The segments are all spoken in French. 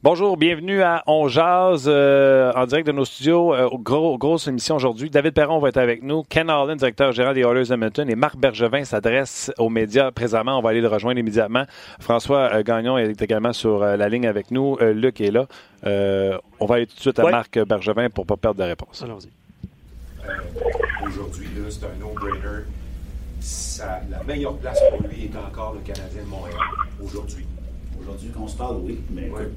Bonjour, bienvenue à On Jazz euh, en direct de nos studios. Euh, gros, grosse émission aujourd'hui. David Perron va être avec nous, Ken Allen, directeur général des Oilers Edmonton, et Marc Bergevin s'adresse aux médias présentement. On va aller le rejoindre immédiatement. François euh, Gagnon est également sur euh, la ligne avec nous. Euh, Luc est là. Euh, on va aller tout de suite à Ouais. Marc Bergevin pour ne pas perdre de réponse. Allons-y. Euh, Aujourd'hui, c'est un no-brainer. La meilleure place pour lui est encore le Canadien de Montréal, aujourd'hui. Aujourd'hui, quand on se parle, oui, mais Ouais.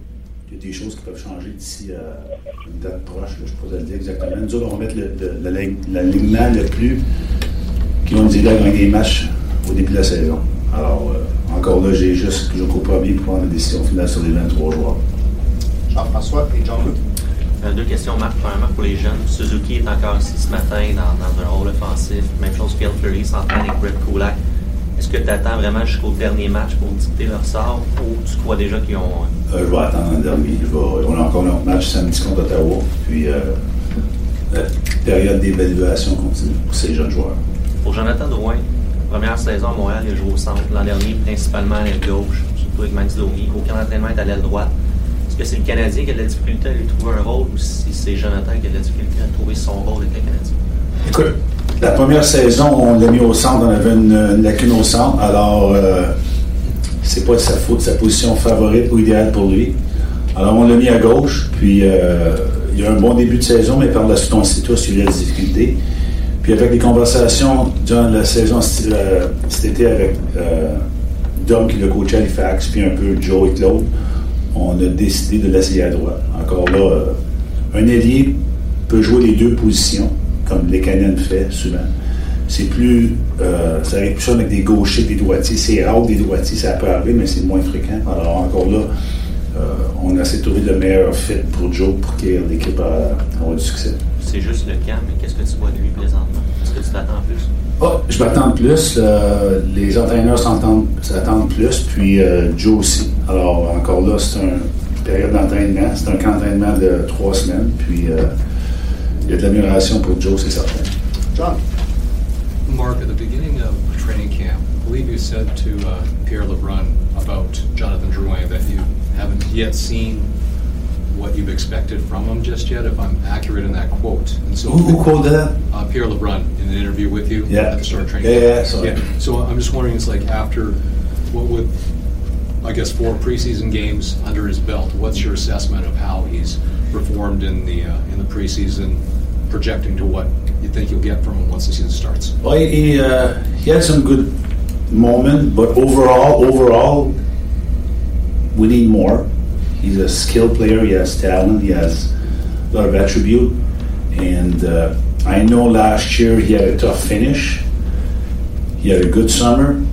Il y a des choses qui peuvent changer d'ici à une date proche. là, je ne sais pas le dire exactement. Nous autres, on va mettre le- le- le- l'align- l'alignement le plus qui va nous aider à gagner des matchs au début de la saison. Alors, euh, encore là, j'ai juste jusqu'au premier pour prendre la décision finale sur les 23 joueurs. Jean-François et Jean-Luc. Euh, Deux questions, Marc. Premièrement, pour les jeunes. Suzuki est encore ici ce matin dans, dans un rôle offensif. Même chose qu'El Fleury s'entraîne avec Brett Kulak. Est-ce que tu attends vraiment jusqu'au dernier match pour dicter leur sort ou tu crois déjà qu'ils ont. Euh, je vais attendre le dernier. Je vais- on a encore notre match samedi contre Ottawa. Puis, euh, la période d'évaluation continue pour ces jeunes joueurs. Pour Jonathan Drouin, première saison à Montréal, il a joué au centre l'an dernier, principalement à l'aile gauche, surtout avec Max Domi. Aucun entraînement est à l'aile droite. Est-ce que c'est le Canadien qui a de la difficulté à lui trouver un rôle ou si c'est Jonathan qui a de la difficulté à trouver son rôle avec le Canadien? Écoute, la première saison, on l'a mis au centre, on avait une, une lacune au centre, alors euh, c'est pas de sa faute, sa position favorite ou idéale pour lui. Alors on l'a mis à gauche, puis euh, il y a un bon début de saison, mais par la suite, on sait tous, il y a des difficultés. Puis avec les conversations durant la saison euh, cet été avec euh, Dom qui l'a coaché à Halifax, puis un peu Joe et Claude, on a décidé de l'essayer à droite. Encore là, un ailier peut jouer les deux positions, comme les Canadiens fait souvent. C'est plus. euh, ça arrive plus ça avec des gauchers, des droitiers. C'est rare des droitiers, ça peut arriver, mais c'est moins fréquent. Alors encore là, euh, on a essayé de trouver le meilleur fit pour Joe pour que l'équipe a- avoir du succès. C'est juste le camp, mais qu'est-ce que tu vois de lui présentement? Est-ce que tu t'attends plus? Ah, je m'attends plus. euh, les entraîneurs s'attendent plus, puis euh, Joe aussi. Alors, encore là, c'est une période d'entraînement. C'est un camp d'entraînement de trois semaines, puis euh, il y a de l'amélioration pour Joe, c'est certain. John. Mark, at the beginning of training camp, I believe you said to uh, Pierre LeBrun about Jonathan Drouin that you haven't yet seen what you've expected from him just yet, if I'm accurate in that quote. And so, Who, who quoted that? uh, Pierre LeBrun in an interview with you Yeah. at the start of training Yeah, camp. yeah, sorry. So I'm just wondering, it's like after what would, I guess, four preseason games under his belt, what's your assessment of how he's performed in the uh, in the preseason, projecting to what you think you'll get from him once the season starts? Well, he, uh, he had some good moments, but overall, overall, we need more. He's a skilled player. He has talent. He has a lot of attribute. And uh, I know last year he had a tough finish. He had a good summer.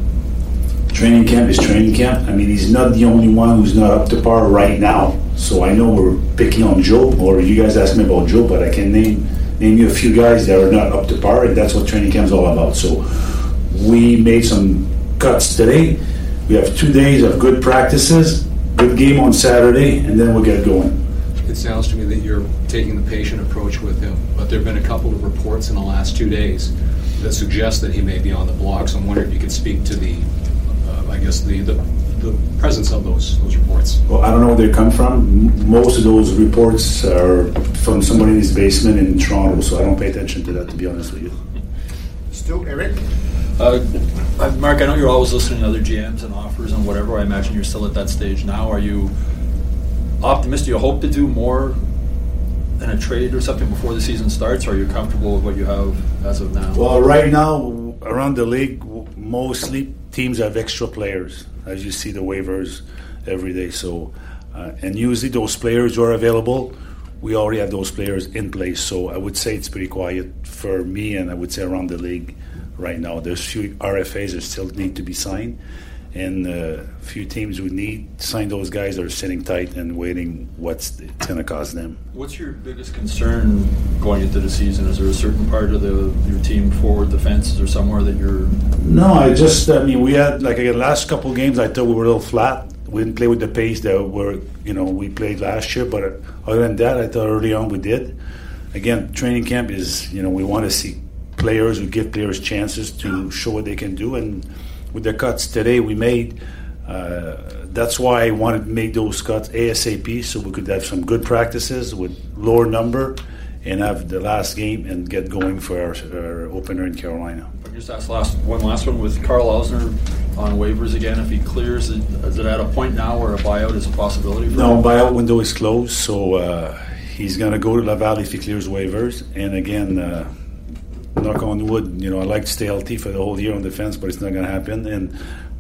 Training camp is training camp. I mean, he's not the only one who's not up to par right now. So I know we're picking on Joe, or you guys asked me about Joe, but I can name name you a few guys that are not up to par, and that's what training camp is all about. So we made some cuts today. We have two days of good practices, good game on Saturday, and then we'll get going. It sounds to me that you're taking the patient approach with him, but there have been a couple of reports in the last two days that suggest that he may be on the block. So I'm wondering if you could speak to the, uh, I guess, the, the, the presence of those those reports. Well, I don't know where they come from. Most of those reports are from somebody in his basement in Toronto, so I don't pay attention to that, to be honest with you. Stu, Eric. Uh, uh, Mark, I know you're always listening to other GMs and offers and whatever. I imagine you're still at that stage now. Are you optimistic? Do you hope to do more in a trade or something before the season starts? Or are you comfortable with what you have as of now? Well, right now, around the league, mostly teams have extra players, as you see the waivers every day. So, uh, and usually those players who are available, we already have those players in place. So I would say it's pretty quiet for me, and I would say around the league right now. There's few RFAs that still need to be signed, and a few teams who need to sign those guys that are sitting tight and waiting what's it's going to cost them. What's your biggest concern going into the season? Is there a certain part of the your team forward defense? Is there somewhere that you're No, I just, I mean, we had, like, again, last couple games, I thought we were a little flat. We didn't play with the pace that we're, you know, we played last year, but other than that, I thought early on we did. Again, training camp is, you know, we want to see players we give players chances to show what they can do. And with the cuts today we made, Uh, that's why I wanted to make those cuts ASAP so we could have some good practices with lower number and have the last game and get going for our, our opener in Carolina. I just ask last one last one with Carl Ausner on waivers again. If he clears, is it at a point now where a buyout is a possibility? For No, him? buyout window is closed, so uh, he's going to go to Laval if he clears waivers. And again, uh, knock on wood, you know, I like to stay healthy for the whole year on defense, but it's not going to happen. And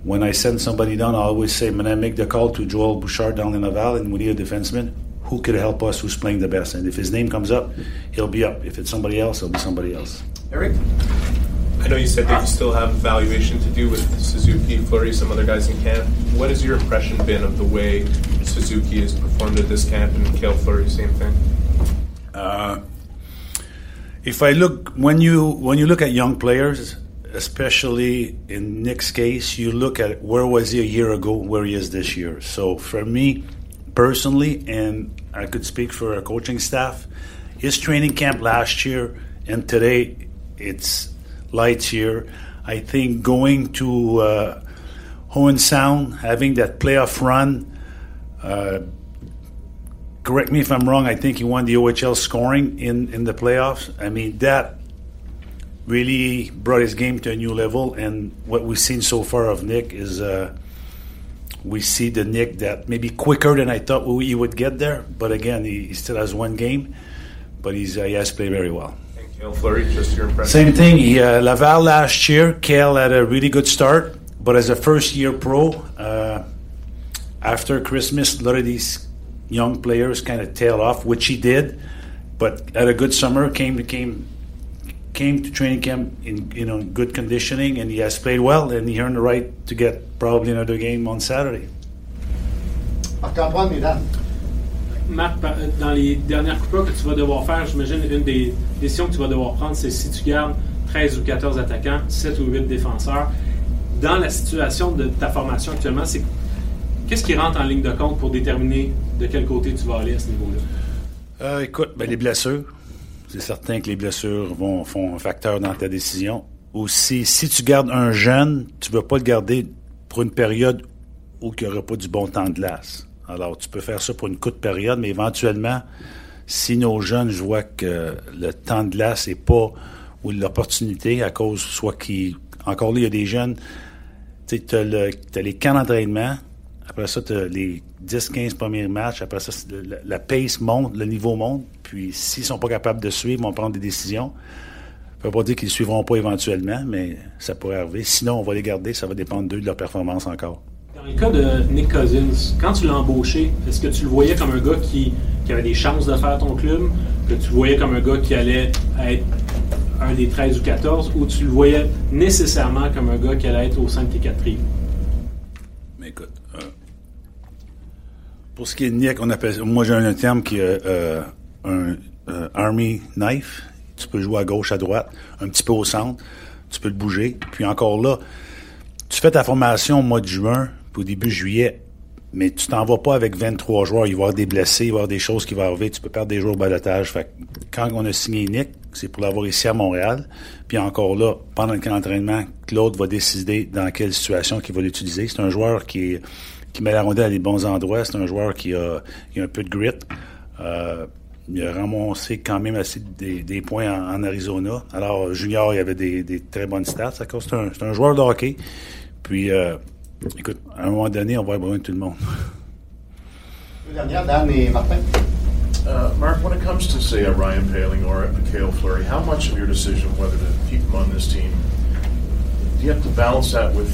when I send somebody down, I always say, when I make the call to Joel Bouchard down in Laval and we need a defenseman, who could help us who's playing the best? And if his name comes up, he'll be up. If it's somebody else, it'll be somebody else. Eric? I know you said that you still have evaluation to do with Suzuki, Flurry, some other guys in camp. What has your impression been of the way Suzuki has performed at this camp and Kale Flurry, same thing? Uh, if I look when you when you look at young players, especially in Nick's case, you look at where was he a year ago, where he is this year. So for me personally, and I could speak for our coaching staff, his training camp last year and today, it's lights year. I think going to uh, Hohen Sound, having that playoff run. Uh, correct me if I'm wrong. I think he won the OHL scoring in, in the playoffs. I mean that really brought his game to a new level. And what we've seen so far of Nick is uh, we see the Nick that maybe quicker than I thought he would get there. But again, he, he still has one game, but he's uh, he has played very well. And Kale Flurry, just your impression? Same thing. He, uh, Laval last year, Kale had a really good start, but as a first year pro, uh, after Christmas, a lot of these young players kind of tail off, which he did, but had a good summer. Came to came came to training camp in you know good conditioning, and he has played well, and he earned the right to get probably another game on Saturday. Marc-Antoine Mesdames. Marc, euh, dans les dernières coupures que tu vas devoir faire, j'imagine une des décisions que tu vas devoir prendre, c'est si tu gardes 13 ou 14 attaquants, 7 ou 8 défenseurs. Dans la situation de ta formation actuellement, c'est qu'est-ce qui rentre en ligne de compte pour déterminer de quel côté tu vas aller à ce niveau-là? Euh, écoute, ben, les blessures. C'est certain que les blessures vont font un facteur dans ta décision. Aussi, si tu gardes un jeune, tu ne vas pas le garder pour une période où il n'y aura pas du bon temps de glace. Alors, tu peux faire ça pour une courte période, mais éventuellement, si nos jeunes, je vois que le temps de glace n'est pas, ou l'opportunité, à cause, soit qui encore là, il y a des jeunes, tu as, les camps d'entraînement, après ça, as les 10-15 premiers matchs. Après ça, la, pace monte, le niveau monte. Puis, s'ils ne sont pas capables de suivre, ils vont prendre des décisions. Ça ne veut pas dire qu'ils ne suivront pas éventuellement, mais ça pourrait arriver. Sinon, on va les garder. Ça va dépendre d'eux, de leur performance encore. Dans le cas de Nick Cousins, quand tu l'as embauché, est-ce que tu le voyais comme un gars qui, avait des chances de faire ton club, que tu le voyais comme un gars qui allait être un des 13 ou 14, ou tu le voyais nécessairement comme un gars qui allait être au sein de tes quatre? Mais écoute, euh, pour ce qui est de moi j'ai un terme qui est euh, un euh, Army Knife. Tu peux jouer à gauche, à droite, un petit peu au centre, tu peux le bouger. Puis encore là, tu fais ta formation au mois de juin, puis au début juillet, mais tu t'en vas pas avec 23 joueurs. Il va y avoir des blessés, il va y avoir des choses qui vont arriver. Tu peux perdre des jours au balotage. Quand on a signé Nick, c'est pour l'avoir ici à Montréal. Puis encore là, pendant le camp d'entraînement, Claude va décider dans quelle situation qu'il va l'utiliser. C'est un joueur qui, est, qui met la rondelle à les bons endroits. C'est un joueur qui a, qui a un peu de grit. Euh, il a ramassé quand même assez des, des points en, en, Arizona. Alors, Junior, il avait des, des très bonnes stats. C'est un, un, joueur de hockey. Puis, euh, écoute, à un moment donné, on va avoir besoin de tout le monde. Dernière, Dan et Martin. Uh, Mark, when it comes to, say, a Ryan Paling or a Kale Fleury, how much of your decision whether to keep them on this team, do you have to balance that with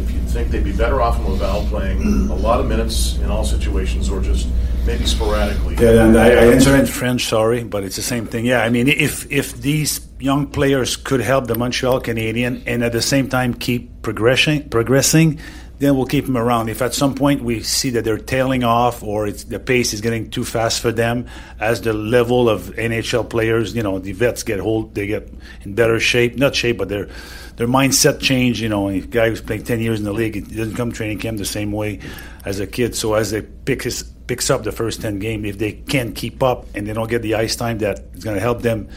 if you think they'd be better off in Laval playing a lot of minutes in all situations or just maybe sporadically? Yeah, and I, I answer in French, sorry, but it's the same thing. Yeah, I mean, if, if these young players could help the Montreal Canadian and at the same time keep progressing, progressing then we'll keep them around. If at some point we see that they're tailing off or the pace is getting too fast for them, as the level of NHL players, you know, the vets get hold, they get in better shape, not shape, but their their mindset change. You know, a guy who's playing ten years in the league, doesn't come training camp the same way as a kid. So as they pick his, picks up the first ten game, if they can't keep up and they don't get the ice time that is going to help them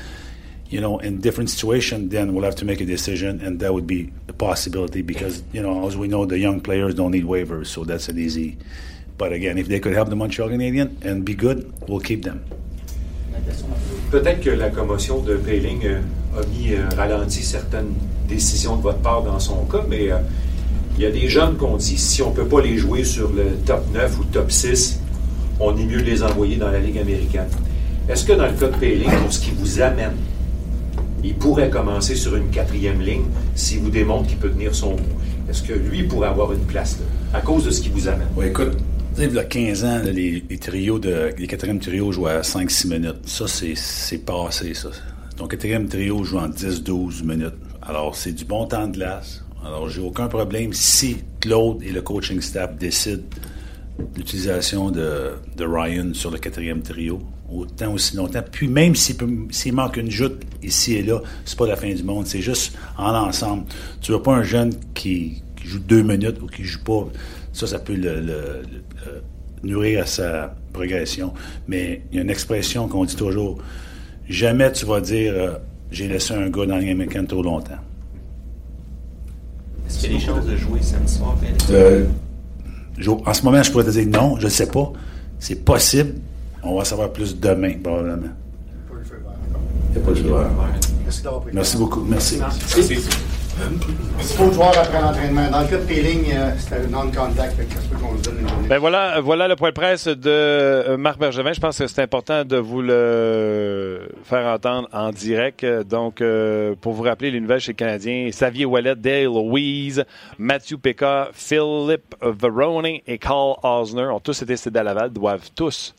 you know, in different situation, then we'll have to make a decision, and that would be a possibility because, you know, as we know, the young players don't need waivers, so that's an easy. But again, if they could help the Montreal Canadiens and be good, we'll keep them. Peut-être que la commotion de Payling euh, a mis euh, ralenti certaines décisions de votre part dans son cas, mais euh, il y a des jeunes qu'on dit si on ne peut pas les jouer sur le top 9 ou top 6, on est mieux de les envoyer dans la Ligue américaine. Est-ce que dans le cas de Payling, pour ce qui vous amène, il pourrait commencer sur une quatrième ligne s'il vous démontre qu'il peut tenir son bout? Est-ce que lui pourrait avoir une place à cause de ce qui vous amène? Oui, écoute, il y a 15 ans, les, trios de, quatrièmes trios jouaient à 5-6 minutes. Ça, c'est, passé, ça. Ton quatrième trio joue en 10-12 minutes. Alors, c'est du bon temps de glace. Alors, j'ai aucun problème si Claude et le coaching staff décident l'utilisation de Ryan sur le quatrième trio, autant aussi longtemps. Puis même s'il, peut- s'il manque une joute ici et là, c'est pas la fin du monde. C'est juste en ensemble. Tu veux pas un jeune qui, qui joue deux minutes ou qui joue pas. Ça, ça peut le, le- le- nourrir à sa progression. Mais il y a une expression qu'on dit toujours. Jamais tu vas dire euh, j'ai laissé un gars dans Ligue américaine trop longtemps. Est-ce qu'il y a des chances de jouer samedi soir? Euh, en ce moment, je pourrais te dire non, je ne sais pas. C'est possible. On va savoir plus demain, probablement. Il n'y a pas de joueur. Merci d'avoir pris Merci beaucoup. Merci. Dispo de joueur après l'entraînement. Dans le cas de Peeling, euh, c'était non-contact. Ben voilà, voilà le point de presse de euh, Marc Bergevin. Je pense que c'est important de vous le faire entendre en direct. Donc, euh, pour vous rappeler les nouvelles chez les Canadiens, Xavier Wallet, Dale Louise, Matthew Pekka, Philip Verone et Carl Osner ont tous été cédés à Laval, doivent tous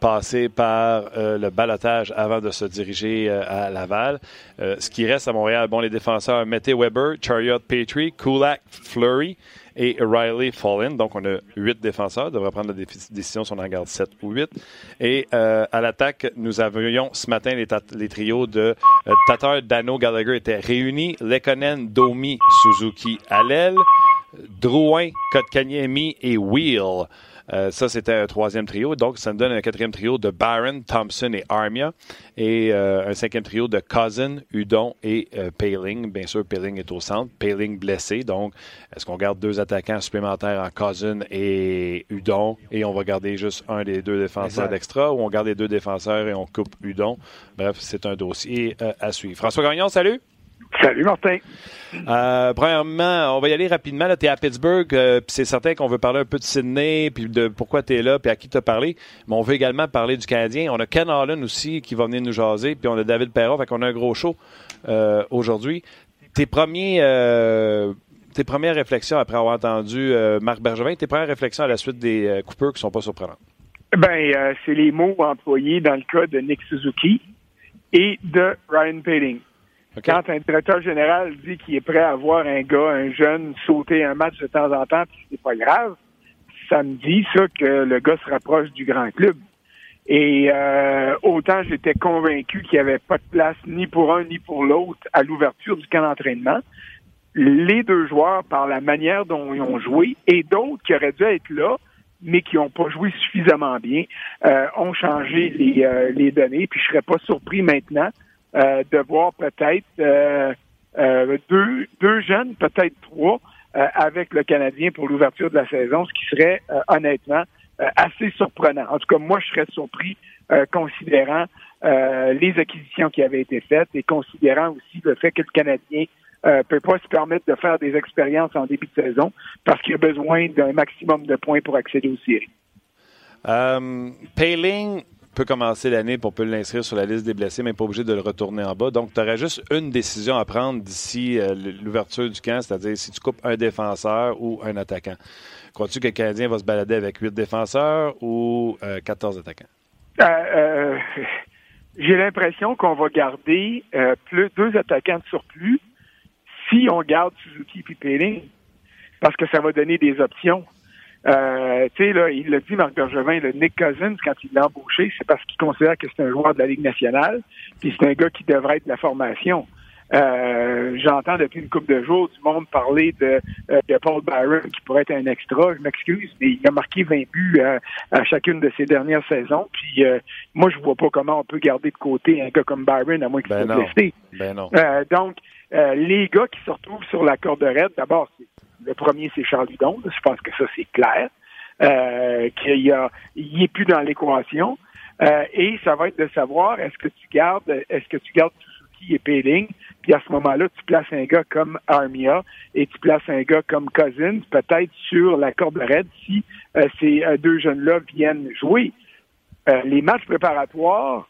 passer par euh, le balotage avant de se diriger euh, à Laval. Euh, ce qui reste à Montréal, bon, les défenseurs, Mette Weber, Chariot Petrie, Kulak, Fleury et Riley Fallin. Donc, on a huit défenseurs. On prendre la décision si on en garde sept ou huit. Et euh, à l'attaque, nous avions ce matin les, les trios de Tatar, Dano, Gallagher étaient réunis. Lekonen, Domi, Suzuki à l'aile. Drouin, Kotkaniemi et Wheel. Euh, ça, c'était un troisième trio. Donc, ça nous donne un quatrième trio de Barron, Thompson et Armia. Et euh, un cinquième trio de Cousin, Udon et euh, Paling. Bien sûr, Paling est au centre. Paling blessé. Donc, est-ce qu'on garde deux attaquants supplémentaires en Cousin et Udon et on va garder juste un des deux défenseurs d'extra ou on garde les deux défenseurs et on coupe Udon? Bref, c'est un dossier euh, à suivre. François Gagnon, salut! Salut Martin. Euh, premièrement, on va y aller rapidement. Tu es à Pittsburgh, euh, puis c'est certain qu'on veut parler un peu de Sydney, puis de pourquoi tu es là, puis à qui tu as parlé. Mais on veut également parler du Canadien. On a Ken Allen aussi qui va venir nous jaser, puis on a David Perron, fait qu'on a un gros show euh, aujourd'hui. Tes premiers... tes premières réflexions après avoir entendu Marc Bergevin, tes premières réflexions à la suite des coupures qui sont pas surprenantes? Ben, c'est les mots employés dans le cas de Nick Suzuki et de Ryan Paling. Quand un directeur général dit qu'il est prêt à voir un gars, un jeune, sauter un match de temps en temps, puis c'est pas grave, ça me dit ça que le gars se rapproche du grand club. Et euh, autant j'étais convaincu qu'il n'y avait pas de place ni pour un ni pour l'autre à l'ouverture du camp d'entraînement. Les deux joueurs, par la manière dont ils ont joué, et d'autres qui auraient dû être là, mais qui n'ont pas joué suffisamment bien, euh, ont changé les, euh, les données. Puis je serais pas surpris maintenant de voir peut-être euh, euh, deux, jeunes, peut-être trois, euh, avec le Canadien pour l'ouverture de la saison, ce qui serait euh, honnêtement euh, assez surprenant. En tout cas, moi, je serais surpris euh, considérant euh, les acquisitions qui avaient été faites et considérant aussi le fait que le Canadien euh, peut pas se permettre de faire des expériences en début de saison parce qu'il a besoin d'un maximum de points pour accéder aux séries. Euh, Paling peut commencer l'année pour peut l'inscrire sur la liste des blessés, mais pas obligé de le retourner en bas. Donc, tu aurais juste une décision à prendre d'ici euh, l'ouverture du camp, c'est-à-dire si tu coupes un défenseur ou un attaquant. Crois-tu que le Canadien va se balader avec huit défenseurs ou euh, 14 attaquants? Euh, euh, J'ai l'impression qu'on va garder plus deux attaquants de surplus si on garde Suzuki et Péling, parce que ça va donner des options. Euh, tu sais, là, il l'a dit, Marc Bergevin, le Nick Cousins, quand il l'a embauché, c'est parce qu'il considère que c'est un joueur de la Ligue nationale, puis c'est un gars qui devrait être de la formation. Euh, J'entends depuis une couple de jours du monde parler de, euh, de Paul Byron qui pourrait être un extra. Je m'excuse, mais il a marqué 20 buts euh, à chacune de ses dernières saisons. Puis euh, moi, je vois pas comment on peut garder de côté un gars comme Byron à moins qu'il Ben soit blessé. Ben non. Euh, donc, euh, les gars qui se retrouvent sur la corde raide, d'abord, c'est- le premier, c'est Charles Hudon. Je pense que ça, c'est clair. Euh, qu'il y a, il est plus dans l'équation. Euh, et ça va être de savoir est-ce que tu gardes, est-ce que tu gardes Suzuki et Payling, puis à ce moment-là, tu places un gars comme Armia et tu places un gars comme Cousins, peut-être sur la corde raide si euh, ces euh, deux jeunes-là viennent jouer. Euh, les matchs préparatoires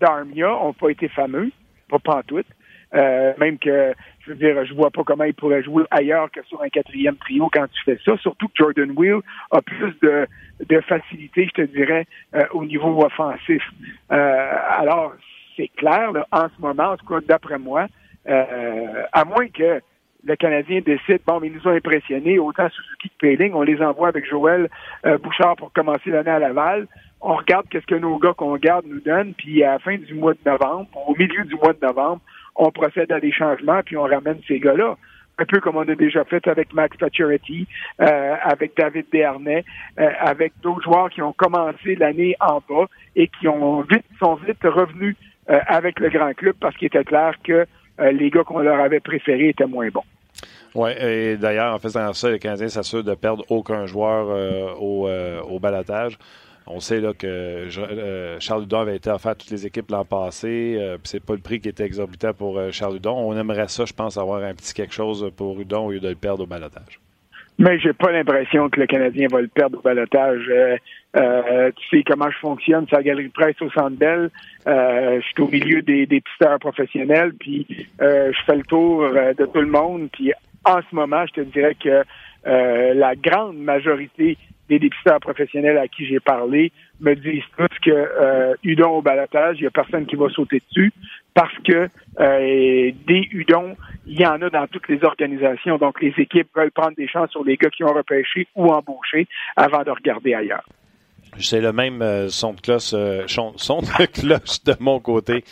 d'Armia ont pas été fameux, pas pantoute. Euh, même que, je veux dire, je vois pas comment il pourrait jouer ailleurs que sur un quatrième trio quand tu fais ça. Surtout que Jordan Will a plus de, de facilité, je te dirais, euh, au niveau offensif. Euh, alors, c'est clair, là, en ce moment, en tout cas, d'après moi, euh, à moins que le Canadien décide, bon, mais ils nous ont impressionnés, autant Suzuki que Payling, on les envoie avec Joël euh, Bouchard pour commencer l'année à Laval. On regarde qu'est-ce que nos gars qu'on garde nous donnent, puis à la fin du mois de novembre, au milieu du mois de novembre, on procède à des changements, puis on ramène ces gars-là. Un peu comme on a déjà fait avec Max Pacioretty, euh, avec David Desharnais, euh, avec d'autres joueurs qui ont commencé l'année en bas et qui ont vite sont vite revenus euh, avec le grand club parce qu'il était clair que euh, les gars qu'on leur avait préférés étaient moins bons. Oui, et d'ailleurs, en faisant ça, les Canadiens s'assurent de perdre aucun joueur au, au. On sait là, que euh, Charles Hudon avait été offert à toutes les équipes l'an passé. Euh, c'est pas le prix qui était exorbitant pour euh, Charles Hudon. On aimerait ça, je pense, avoir un petit quelque chose pour Hudon au lieu de le perdre au balotage. Mais j'ai pas l'impression que le Canadien va le perdre au balotage. Euh, tu sais comment je fonctionne, c'est la galerie de presse au Centre Bell. Euh, je suis au milieu des, des pisteurs professionnels, puis je fais le tour de tout le monde. Puis en ce moment, je te dirais que la grande majorité des dépisteurs professionnels à qui j'ai parlé me disent tous que euh, Udon au balotage, il y a personne qui va sauter dessus parce que euh, des Udon, il y en a dans toutes les organisations. Donc, les équipes veulent prendre des chances sur les gars qui ont repêché ou embauché avant de regarder ailleurs. C'est le même euh, son de cloche, euh, son, de cloche de mon côté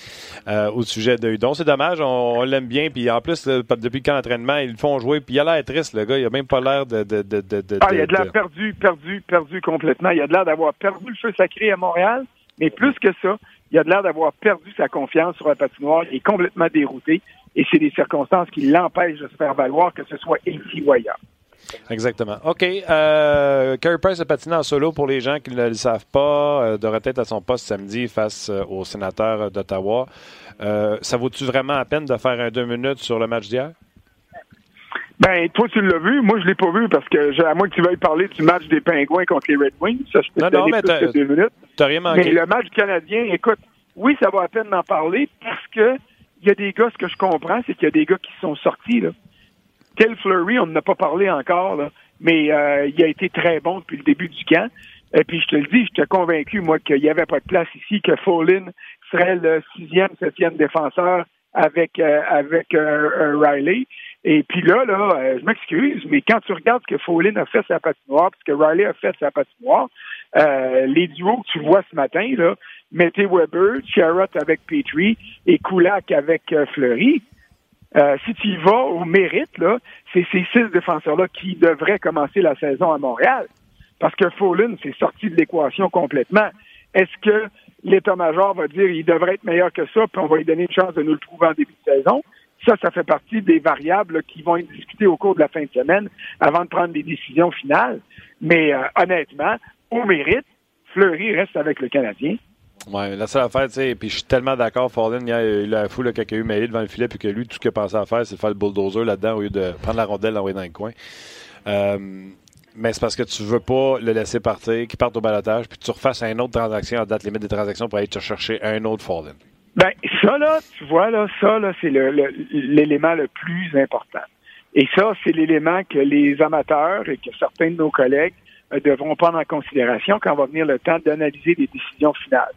euh, au sujet de Hudon. C'est dommage, on, on l'aime bien. Puis en plus, depuis quand l'entraînement, ils le font jouer. Puis il a l'air triste, le gars. Il a même pas l'air de. de, de, de, de- Ah, il a de l'air perdu, perdu, perdu complètement. Il a de l'air d'avoir perdu le feu sacré à Montréal, mais plus que ça, il a de l'air d'avoir perdu sa confiance sur la patinoire. Il est complètement dérouté et c'est des circonstances qui l'empêchent de se faire valoir, que ce soit ici ou ailleurs. Exactement. OK. Euh, Carey Price a patiné en solo pour les gens qui ne le savent pas. Euh, de tête à son poste samedi face euh, aux sénateurs d'Ottawa. Euh, ça vaut-tu vraiment la peine de faire un deux minutes sur le match d'hier? Ben, toi, tu l'as vu. Moi, je l'ai pas vu parce que, à moins que tu veuilles parler du match des Pingouins contre les Red Wings, ça, je peux Non, te non, mais plus que deux minutes. T'as rien manqué. Mais le match canadien, écoute, oui, ça va à peine d'en parler parce que il y a des gars, ce que je comprends, c'est qu'il y a des gars qui sont sortis, là. Tel Fleury, on n'en a pas parlé encore, là, mais euh, il a été très bon depuis le début du camp. Et puis, je te le dis, j'étais convaincu, moi, qu'il n'y avait pas de place ici, que Follin serait le sixième, septième défenseur avec, euh, avec euh, euh, Riley. Et puis là, là, euh, je m'excuse, mais quand tu regardes ce que Follin a fait sa patinoire, ce que Riley a fait sa patinoire, euh, les duos que tu vois ce matin, là, Mété Weber, Sherrod avec Petrie et Kulak avec euh, Fleury, euh, si tu y vas au mérite, là, c'est ces six défenseurs-là qui devraient commencer la saison à Montréal. Parce que Follin s'est sorti de l'équation complètement. Est-ce que l'état-major va dire il devrait être meilleur que ça, puis on va lui donner une chance de nous le prouver en début de saison? Ça, ça fait partie des variables qui vont être discutées au cours de la fin de semaine avant de prendre des décisions finales. Mais euh, honnêtement, au mérite, Fleury reste avec le Canadien. Ouais, la seule affaire, tu sais, puis je suis tellement d'accord, Fallin, il a eu la foule quand il a eu mêlé devant le filet, puis que lui, tout ce qu'il pensé à faire, c'est de faire le bulldozer là-dedans au lieu de prendre la rondelle, l'envoyer dans le coin. Euh, mais c'est parce que tu veux pas le laisser partir, qu'il parte au balotage, puis tu refasses une autre transaction à date limite des transactions pour aller te chercher un autre Fallin. Ben, ça, là, tu vois, là, ça, là, c'est le- le- l'élément le, plus important. Et ça, c'est l'élément que les amateurs et que certains de nos collègues euh, devront prendre en considération quand va venir le temps d'analyser des décisions finales.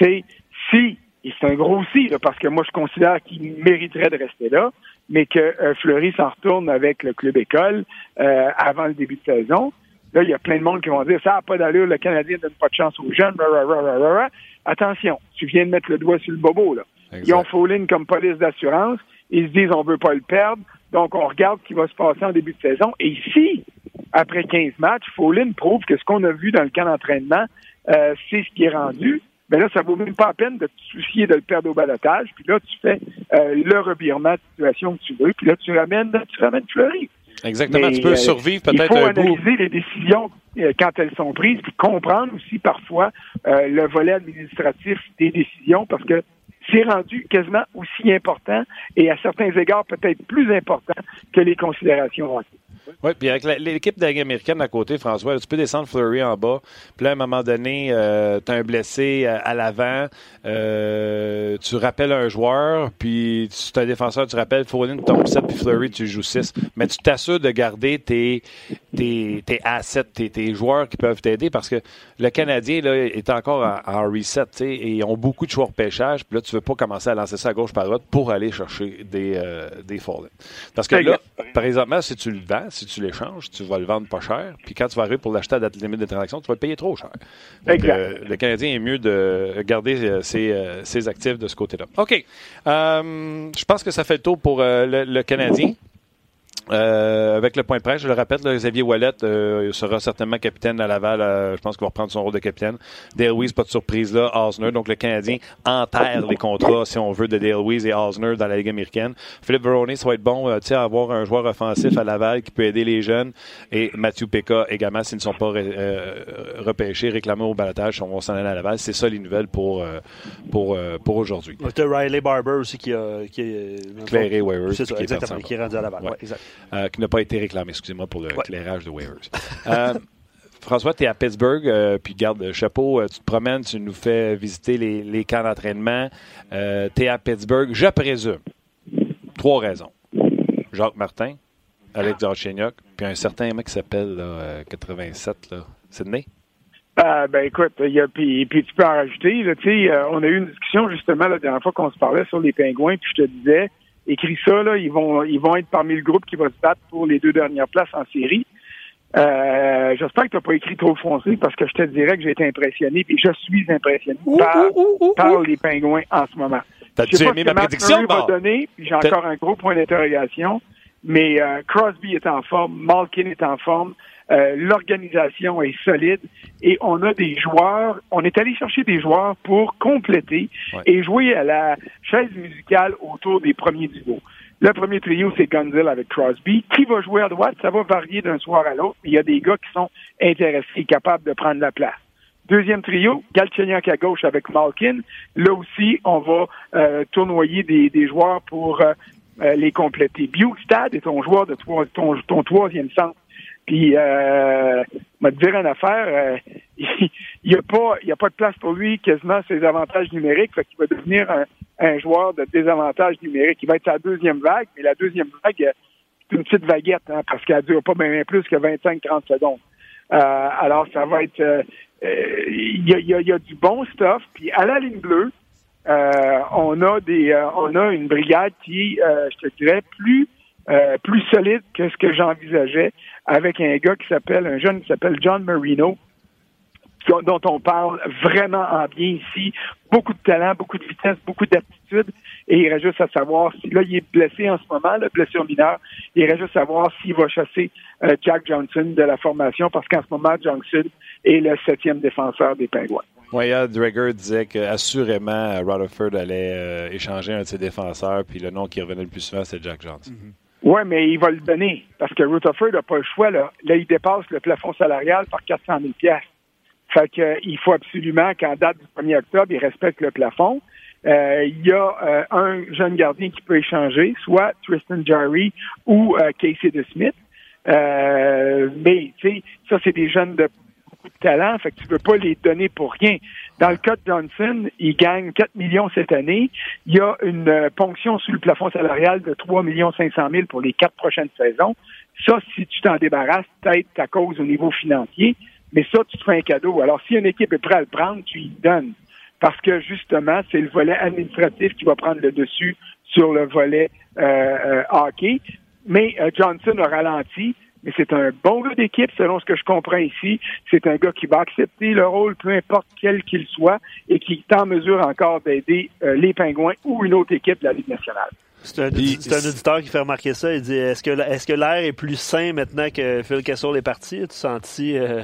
Sais, si, et c'est un gros si, là, parce que moi, je considère qu'il mériterait de rester là, mais que euh, Fleury s'en retourne avec le club école euh, avant le début de saison, Là, il y a plein de monde qui vont dire ça n'a pas d'allure, le Canadien donne pas de chance aux jeunes. Ra, ra, ra, ra, ra, ra. Attention, tu viens de mettre le doigt sur le bobo. Là. Ils ont Follin comme police d'assurance. Ils se disent on veut pas le perdre, donc on regarde ce qui va se passer en début de saison. Et si, après 15 matchs, Follin prouve que ce qu'on a vu dans le camp d'entraînement, euh, c'est ce qui est rendu, ben là, ça vaut même pas la peine de te soucier de le perdre au balotage. Puis là, tu fais euh, le revirement de situation que tu veux. Puis là, tu ramènes, tu ramènes Fleury. Exactement. Mais, tu peux euh, survivre Il peut-être faut un bout. analyser les décisions euh, quand elles sont prises, puis comprendre aussi parfois euh, le volet administratif des décisions, parce que c'est rendu quasiment aussi important et à certains égards peut-être plus important que les considérations hockey. Oui, puis avec l'équipe américaine à côté, François, tu peux descendre Fleury en bas. Puis là, à un moment donné, euh, tu as un blessé à, l'avant. euh, tu rappelles un joueur, puis tu es un défenseur, tu rappelles Follin, tu tombes 7, puis Fleury, tu joues 6. Mais tu t'assures de garder tes, tes, tes assets, tes, tes joueurs qui peuvent t'aider parce que le Canadien là, est encore en, en reset, tu sais, et ils ont beaucoup de choix de pêchage. Puis là, tu veux pas commencer à lancer ça à gauche par droite pour aller chercher des, euh, des Follin. Parce que là, par exemple, si tu le vends, si tu l'échanges, tu vas le vendre pas cher. Puis quand tu vas arriver pour l'acheter à date limite de transaction, tu vas le payer trop cher. Donc, euh, le Canadien est mieux de garder euh, ses, euh, ses actifs de ce côté-là. OK. Euh, je pense que ça fait le tour pour euh, le, le Canadien. Euh, avec le point de presse, je le rappelle, là, Xavier Wallet euh, sera certainement capitaine à Laval. euh, je pense qu'il va reprendre son rôle de capitaine. Dale Weiss, pas de surprise là. Osner, donc le Canadien enterre les contrats, si on veut, de Dale Weiss et Osner dans la Ligue américaine. Philippe Veroni, ça va être bon, euh, sais, avoir un joueur offensif à Laval qui peut aider les jeunes. Et Mathieu Pekka également, s'ils ne sont pas euh, repêchés, réclamés au balotage, on va s'en aller à Laval. C'est ça les nouvelles pour, euh, pour, euh, pour aujourd'hui. Riley Barber aussi qui, a, qui est. Clairé Waivers, C'est ça, qui est qui est rendu à Laval. Ouais. Ouais, exact. Euh, qui n'a pas été réclamé, excusez-moi, pour le clairage de waivers. Euh, François, tu es à Pittsburgh, euh, puis garde chapeau, euh, tu te promènes, tu nous fais visiter les, les camps d'entraînement. tu es à Pittsburgh, je présume. Trois raisons. Jacques Martin, Alex Darchenyuk, puis un certain mec qui s'appelle là, euh, 87, là, Sydney. Ah, ben écoute, y a, puis, puis tu peux en rajouter. Là, euh, on a eu une discussion justement la dernière fois qu'on se parlait sur les pingouins, puis je te disais, écris ça, là, ils vont ils vont être parmi le groupe qui va se battre pour les deux dernières places en série. Euh, J'espère que tu n'as pas écrit trop foncé parce que je te dirais que j'ai été impressionné, puis je suis impressionné par, par les pingouins en ce moment. T'as-tu aimé ce ma prédiction, puis j'ai encore un gros point d'interrogation. Mais euh, Crosby est en forme, Malkin est en forme, euh, l'organisation est solide et on a des joueurs. On est allé chercher des joueurs pour compléter et jouer à la chaise musicale autour des premiers duos. Le premier trio, c'est Gunzel avec Crosby. Qui va jouer à droite? Ça va varier d'un soir à l'autre. Il y a des gars qui sont intéressés et capables de prendre la place. Deuxième trio, Galchenyuk à gauche avec Malkin. Là aussi, on va euh, tournoyer des, des joueurs pour euh, euh, les compléter. Bukestad est ton joueur de trois- ton, ton troisième centre. Puis, euh, m'a dire une affaire, euh, il n'y a pas, a pas de place pour lui quasiment ses avantages numériques, fait qu'il va devenir un, joueur de désavantage numérique. Il va être sa deuxième vague, mais la deuxième vague, c'est une petite vaguette, hein, parce qu'elle dure pas bien plus que 25-30 secondes. Euh, alors, ça va être, euh, il y, a, y a- du bon stuff. Puis à la ligne bleue, on a des, on a une brigade qui, je te dirais, plus euh, plus solide que ce que j'envisageais, avec un gars qui s'appelle, un jeune qui s'appelle John Marino, dont- on parle vraiment en bien ici. Beaucoup de talent, beaucoup de vitesse, beaucoup d'aptitude. Et il reste juste à savoir si, là, il est blessé en ce moment, la blessure mineure. Il reste juste à savoir s'il va chasser euh, Jack Johnson de la formation, parce qu'en ce moment, Johnson est le septième défenseur des Pingouins. Moya Drager disait qu'assurément, Rutherford allait euh, échanger un de ses défenseurs, puis le nom qui revenait le plus souvent, c'est Jack Johnson. Oui, mais il va le donner parce que Rutherford n'a pas le choix. Là, là il dépasse le plafond salarial par 400 000 pièces. Fait que, euh, il faut absolument qu'en date du 1er octobre, il respecte le plafond. Euh, il y a euh, un jeune gardien qui peut échanger, soit Tristan Jarry ou euh, Casey DeSmith. Euh, mais, tu sais, ça, c'est des jeunes de beaucoup de talent, fait que tu veux pas les donner pour rien. Dans le cas de Johnson, il gagne 4 millions cette année. Il y a une euh, ponction sur le plafond salarial de 3 millions 500 000 pour les quatre prochaines saisons. Ça, si tu t'en débarrasses, peut-être ta cause au niveau financier, mais ça, tu te fais un cadeau. Alors, si une équipe est prête à le prendre, tu y donnes. Parce que, justement, c'est le volet administratif qui va prendre le dessus sur le volet euh, euh, hockey. Mais euh, Johnson a ralenti, mais c'est un bon gars d'équipe, selon ce que je comprends ici. C'est un gars qui va accepter le rôle, peu importe quel qu'il soit, et qui est en mesure encore d'aider euh, les Pingouins ou une autre équipe de la Ligue nationale. C'est un, auditeur qui fait remarquer ça. Il dit Est-ce que, est que l'air est plus sain maintenant que Phil Kessel est parti? As-tu senti. euh,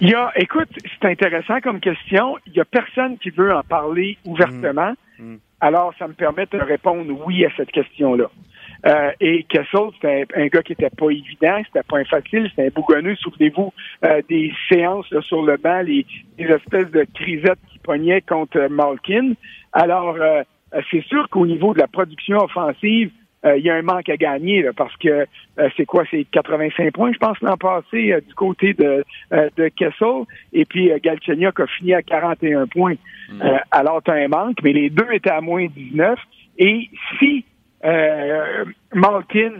Il y a, écoute, c'est intéressant comme question. Il y a personne qui veut en parler ouvertement. Mm. Alors, ça me permet de répondre oui à cette question-là. Euh, et Kessel, c'était un, un gars qui était pas évident, c'était pas un facile, c'était un bougonneux. Souvenez-vous euh, des séances là, sur le banc, les, les espèces de crisettes qui pognaient contre Malkin. Alors, euh, c'est sûr qu'au niveau de la production offensive, euh, il y a un manque à gagner là, parce que euh, c'est quoi, c'est 85 points, je pense, l'an passé du côté de, euh, de Kessel. Et puis Galchenyuk a fini à 41 points. Euh, alors, tu as un manque, mais les deux étaient à moins 19. Et si euh, Malkin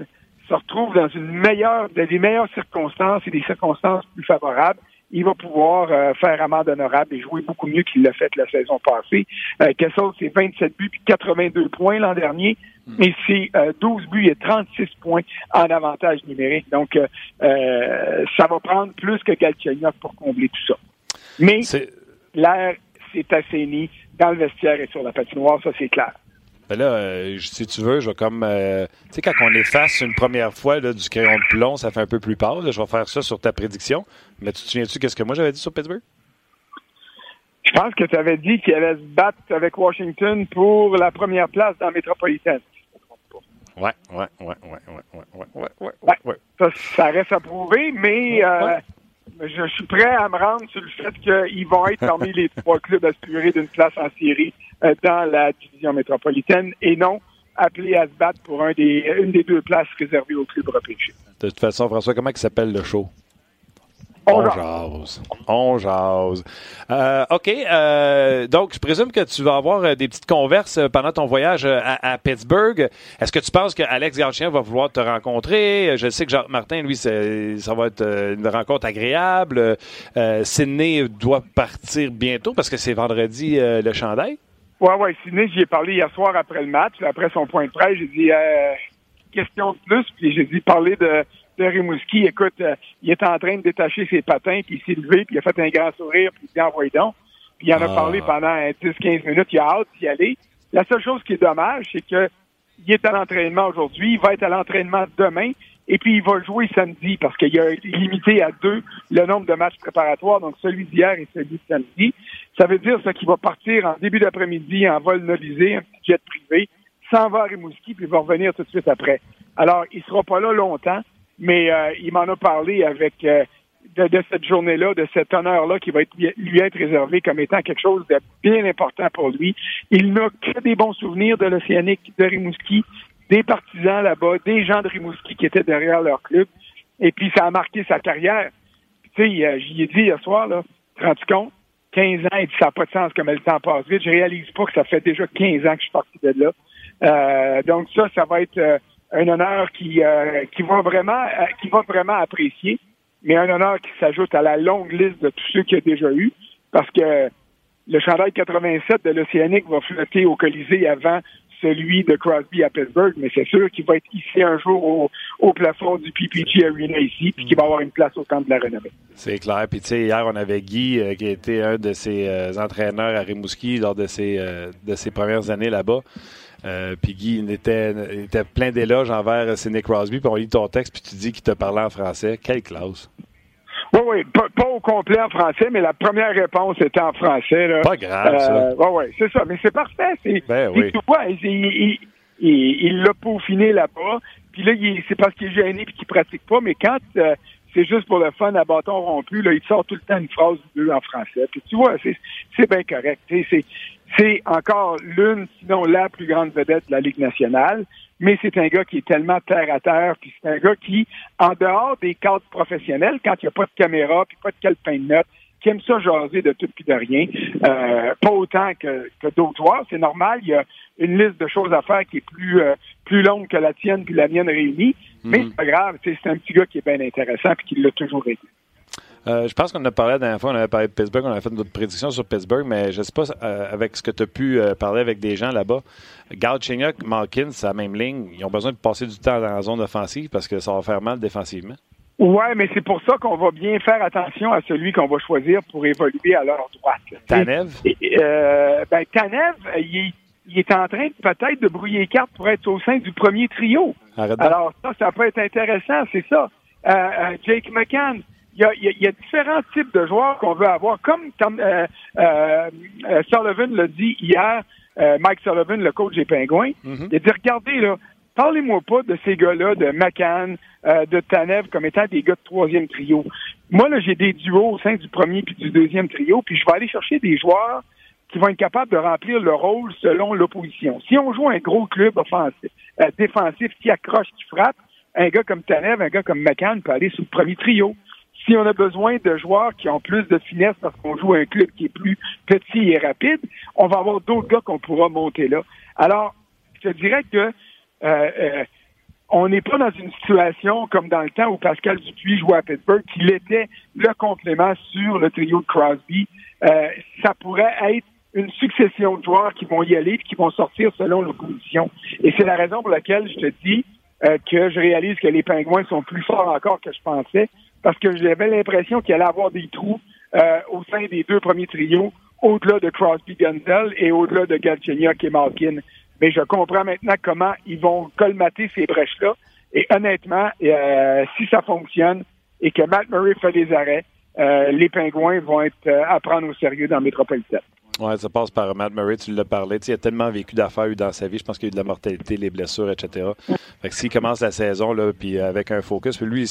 se retrouve dans une meilleure, dans des meilleures circonstances et des circonstances plus favorables, il va pouvoir euh, faire amende honorable et jouer beaucoup mieux qu'il l'a fait la saison passée. Euh, Kessel, c'est 27 buts puis 82 points l'an dernier. Et c'est euh, 12 buts et 36 points en avantage numérique. Donc, euh, euh, ça va prendre plus que Galchenyuk pour combler tout ça. Mais l'air s'est assaini dans le vestiaire et sur la patinoire, ça c'est clair. Ben là, euh, si tu veux, je vais comme. euh, tu sais, quand on efface une première fois là, du crayon de plomb, ça fait un peu plus pâle. là. Je vais faire ça sur ta prédiction. Mais tu te souviens-tu qu'est-ce que moi j'avais dit sur Pittsburgh? Je pense que tu avais dit qu'il allait se battre avec Washington pour la première place dans la métropolitaine. Ouais, ouais, ouais, ouais, ouais, ouais, ouais, ouais, ouais, Ouais. ouais. Ça, ça reste à prouver, mais euh, je suis prêt à me rendre sur le fait qu'ils vont être parmi les trois clubs assurés d'une place en série euh, dans la division métropolitaine et non appelés à se battre pour un des, une des deux places réservées aux clubs repêchés. De toute façon, François, comment il s'appelle le show? On On jase. On jase. Euh, OK. euh, donc, je présume que tu vas avoir euh, des petites converses pendant ton voyage à, à Pittsburgh. Est-ce que tu penses que Alex Galchien va vouloir te rencontrer? Je sais que Jacques Martin, lui, ça va être une rencontre agréable. Euh, Sydney doit partir bientôt parce que c'est vendredi le chandail. Ouais, ouais, Sidney, j'y ai parlé hier soir après le match, après son point de presse. J'ai dit, euh, question de plus, puis j'ai dit, parler de, de Rimouski. Écoute, euh, il est en train de détacher ses patins, puis il s'est levé, puis il a fait un grand sourire, puis il dit, envoyez donc. Puis il en a Ah. parlé pendant 10-15 minutes, il a hâte d'y aller. La seule chose qui est dommage, c'est que il est à l'entraînement aujourd'hui, il va être à l'entraînement demain, et puis il va jouer samedi, parce qu'il a limité à deux le nombre de matchs préparatoires, donc celui d'hier et celui de samedi. Ça veut dire qu'il va partir en début d'après-midi en vol novisé, un petit jet privé, s'en va à Rimouski, puis il va revenir tout de suite après. Alors, il sera pas là longtemps, mais euh, il m'en a parlé avec euh, de, de cette journée-là, de cet honneur-là qui va être, lui être réservé comme étant quelque chose de bien important pour lui. Il n'a que des bons souvenirs de l'Océanique de Rimouski, des partisans là-bas, des gens de Rimouski qui étaient derrière leur club. Et puis, ça a marqué sa carrière. Tu sais, euh, j'y ai dit hier soir, là, te rends compte? 15 ans, et ça n'a pas de sens comme le temps passe vite. Je réalise pas que ça fait déjà 15 ans que je suis parti de là. Euh, donc ça, ça va être euh, un honneur qui, euh, qui va vraiment euh, qui vraiment apprécier, mais un honneur qui s'ajoute à la longue liste de tous ceux qu'il a déjà eu, parce que le chandail 87 de l'Océanique va flotter au Colisée avant celui de Crosby à Pittsburgh, mais c'est sûr qu'il va être ici un jour au, au plafond du PPG Arena ici, puis qu'il va avoir une place au camp de la renommée. C'est clair. Puis, tu sais, hier, on avait Guy, euh, qui était un de ses euh, entraîneurs à Rimouski lors de ses, de ses premières années là-bas. Euh, puis Guy il était, il était plein d'éloges envers Sidney Crosby. Puis on lit ton texte, puis tu dis qu'il te parlait en français. Quelle classe! Oui, oui, pas, pas au complet en français, mais la première réponse était en français. Là. Pas grave, ça. Oui, oui, c'est ça. Mais c'est parfait. C'est, Ben oui. tu vois, il, l'a peaufiné là-bas. Puis là, c'est parce qu'il est gêné puis qu'il pratique pas. Mais quand euh, c'est juste pour le fun à bâton rompu, là, il sort tout le temps une phrase ou deux en français. Puis tu vois, c'est, bien correct. C'est, c'est encore l'une, sinon la plus grande vedette de la Ligue nationale. Mais c'est un gars qui est tellement terre à terre, puis c'est un gars qui, en dehors des cadres professionnels, quand il n'y a pas de caméra, puis pas de calepin de notes, qui aime ça jaser de tout puis de rien, euh, pas autant que, que d'autres joueurs, c'est normal, il y a une liste de choses à faire qui est plus euh, plus longue que la tienne puis la mienne réunie, mais Mhm. c'est pas grave, c'est un petit gars qui est bien intéressant puis qui l'a toujours été. Euh, je pense qu'on a parlé la dernière fois, on avait parlé de Pittsburgh, on avait fait notre prédiction sur Pittsburgh, mais je ne sais pas euh, avec ce que tu as pu euh, parler avec des gens là-bas. Galchenyuk, Malkin, c'est la même ligne. Ils ont besoin de passer du temps dans la zone offensive parce que ça va faire mal défensivement. Ouais, mais c'est pour ça qu'on va bien faire attention à celui qu'on va choisir pour évoluer à leur droite. Tanev? Ben, Tanev, il est, il est en train peut-être de brouiller carte pour être au sein du premier trio. Alors ça, ça peut être intéressant, c'est ça. Euh, Jake McCann, il y, a, il y, a, différents types de joueurs qu'on veut avoir. Comme Tom, euh, euh, Sullivan l'a dit hier, Mike Sullivan, le coach des Pingouins, Mhm. il a dit, regardez, là, parlez-moi pas de ces gars-là, de McCann, de Tanev, comme étant des gars de troisième trio. Moi, là, j'ai des duos au sein du premier puis du deuxième trio, puis je vais aller chercher des joueurs qui vont être capables de remplir le rôle selon l'opposition. Si on joue un gros club offensif, euh, défensif qui accroche, qui frappe, un gars comme Tanev, un gars comme McCann peut aller sous le premier trio. Si on a besoin de joueurs qui ont plus de finesse parce qu'on joue un club qui est plus petit et rapide, on va avoir d'autres gars qu'on pourra monter là. Alors, je te dirais que euh, euh, on n'est pas dans une situation comme dans le temps où Pascal Dupuis jouait à Pittsburgh, qu'il était le complément sur le trio de Crosby. Euh, ça pourrait être une succession de joueurs qui vont y aller et qui vont sortir selon l'opposition. Et c'est la raison pour laquelle je te dis euh, que je réalise que les Pingouins sont plus forts encore que je pensais, parce que j'avais l'impression qu'il allait avoir des trous euh, au sein des deux premiers trios, au-delà de Crosby Gunzel et au-delà de Galchenyuk et Malkin. Mais je comprends maintenant comment ils vont colmater ces brèches-là. Et honnêtement, euh, si ça fonctionne et que Matt Murray fait des arrêts, euh, les Pingouins vont être euh, à prendre au sérieux dans le Ouais, ça passe par Matt Murray, tu l'as parlé. Tu sais, il a tellement vécu d'affaires eu dans sa vie. Je pense qu'il y a eu de la mortalité, les blessures, etc. Fait que s'il commence la saison, là, puis avec un focus, puis lui,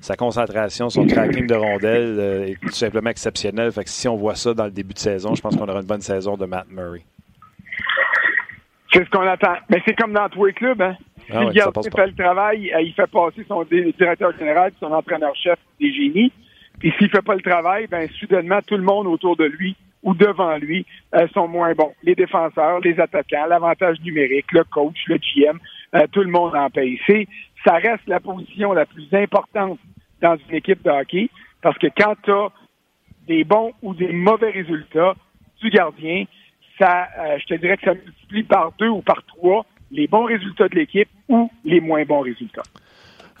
sa concentration, son tracking de rondelles euh, est tout simplement exceptionnel. Fait que si on voit ça dans le début de saison, je pense qu'on aura une bonne saison de Matt Murray. C'est ce qu'on attend. Mais c'est comme dans tous les clubs, hein. Si Ah ouais, le fait le travail, euh, il fait passer son directeur général son entraîneur-chef des génies. Puis s'il fait pas le travail, ben soudainement, tout le monde autour de lui ou devant lui euh, sont moins bons. Les défenseurs, les attaquants, l'avantage numérique, le coach, le GM, euh, tout le monde en paye. C'est, ça reste la position la plus importante dans une équipe de hockey parce que quand tu as des bons ou des mauvais résultats du gardien, ça, euh, je te dirais que ça multiplie par deux ou par trois les bons résultats de l'équipe ou les moins bons résultats.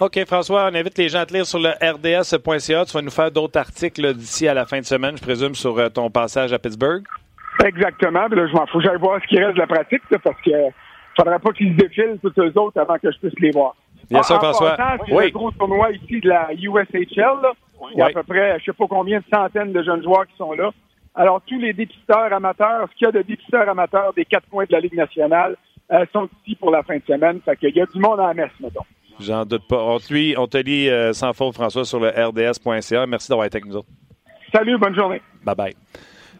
OK, François, on invite les gens à te lire sur le rds.ca. Tu vas nous faire d'autres articles d'ici à la fin de semaine, je présume, sur euh, ton passage à Pittsburgh. Exactement. Puis là, je m'en fous. J'aille voir ce qui reste de la pratique, là, parce que faudrait pas qu'ils se défilent tous eux autres avant que je puisse les voir. Bien En- sûr, François. passant, c'est Oui. le gros tournoi ici de la USHL. là. Il y a à peu près, je sais pas combien de centaines de jeunes joueurs qui sont là. Alors, tous les dépisteurs amateurs, ce qu'il y a de dépisteurs amateurs des quatre coins de la Ligue nationale euh, sont ici pour la fin de semaine. Fait qu'il y a du monde à la messe, mettons. J'en doute pas. On te, lit- on te lit euh, sans faute, François, sur le rds.ca. Merci d'avoir été avec nous autres. Salut, bonne journée. Bye bye.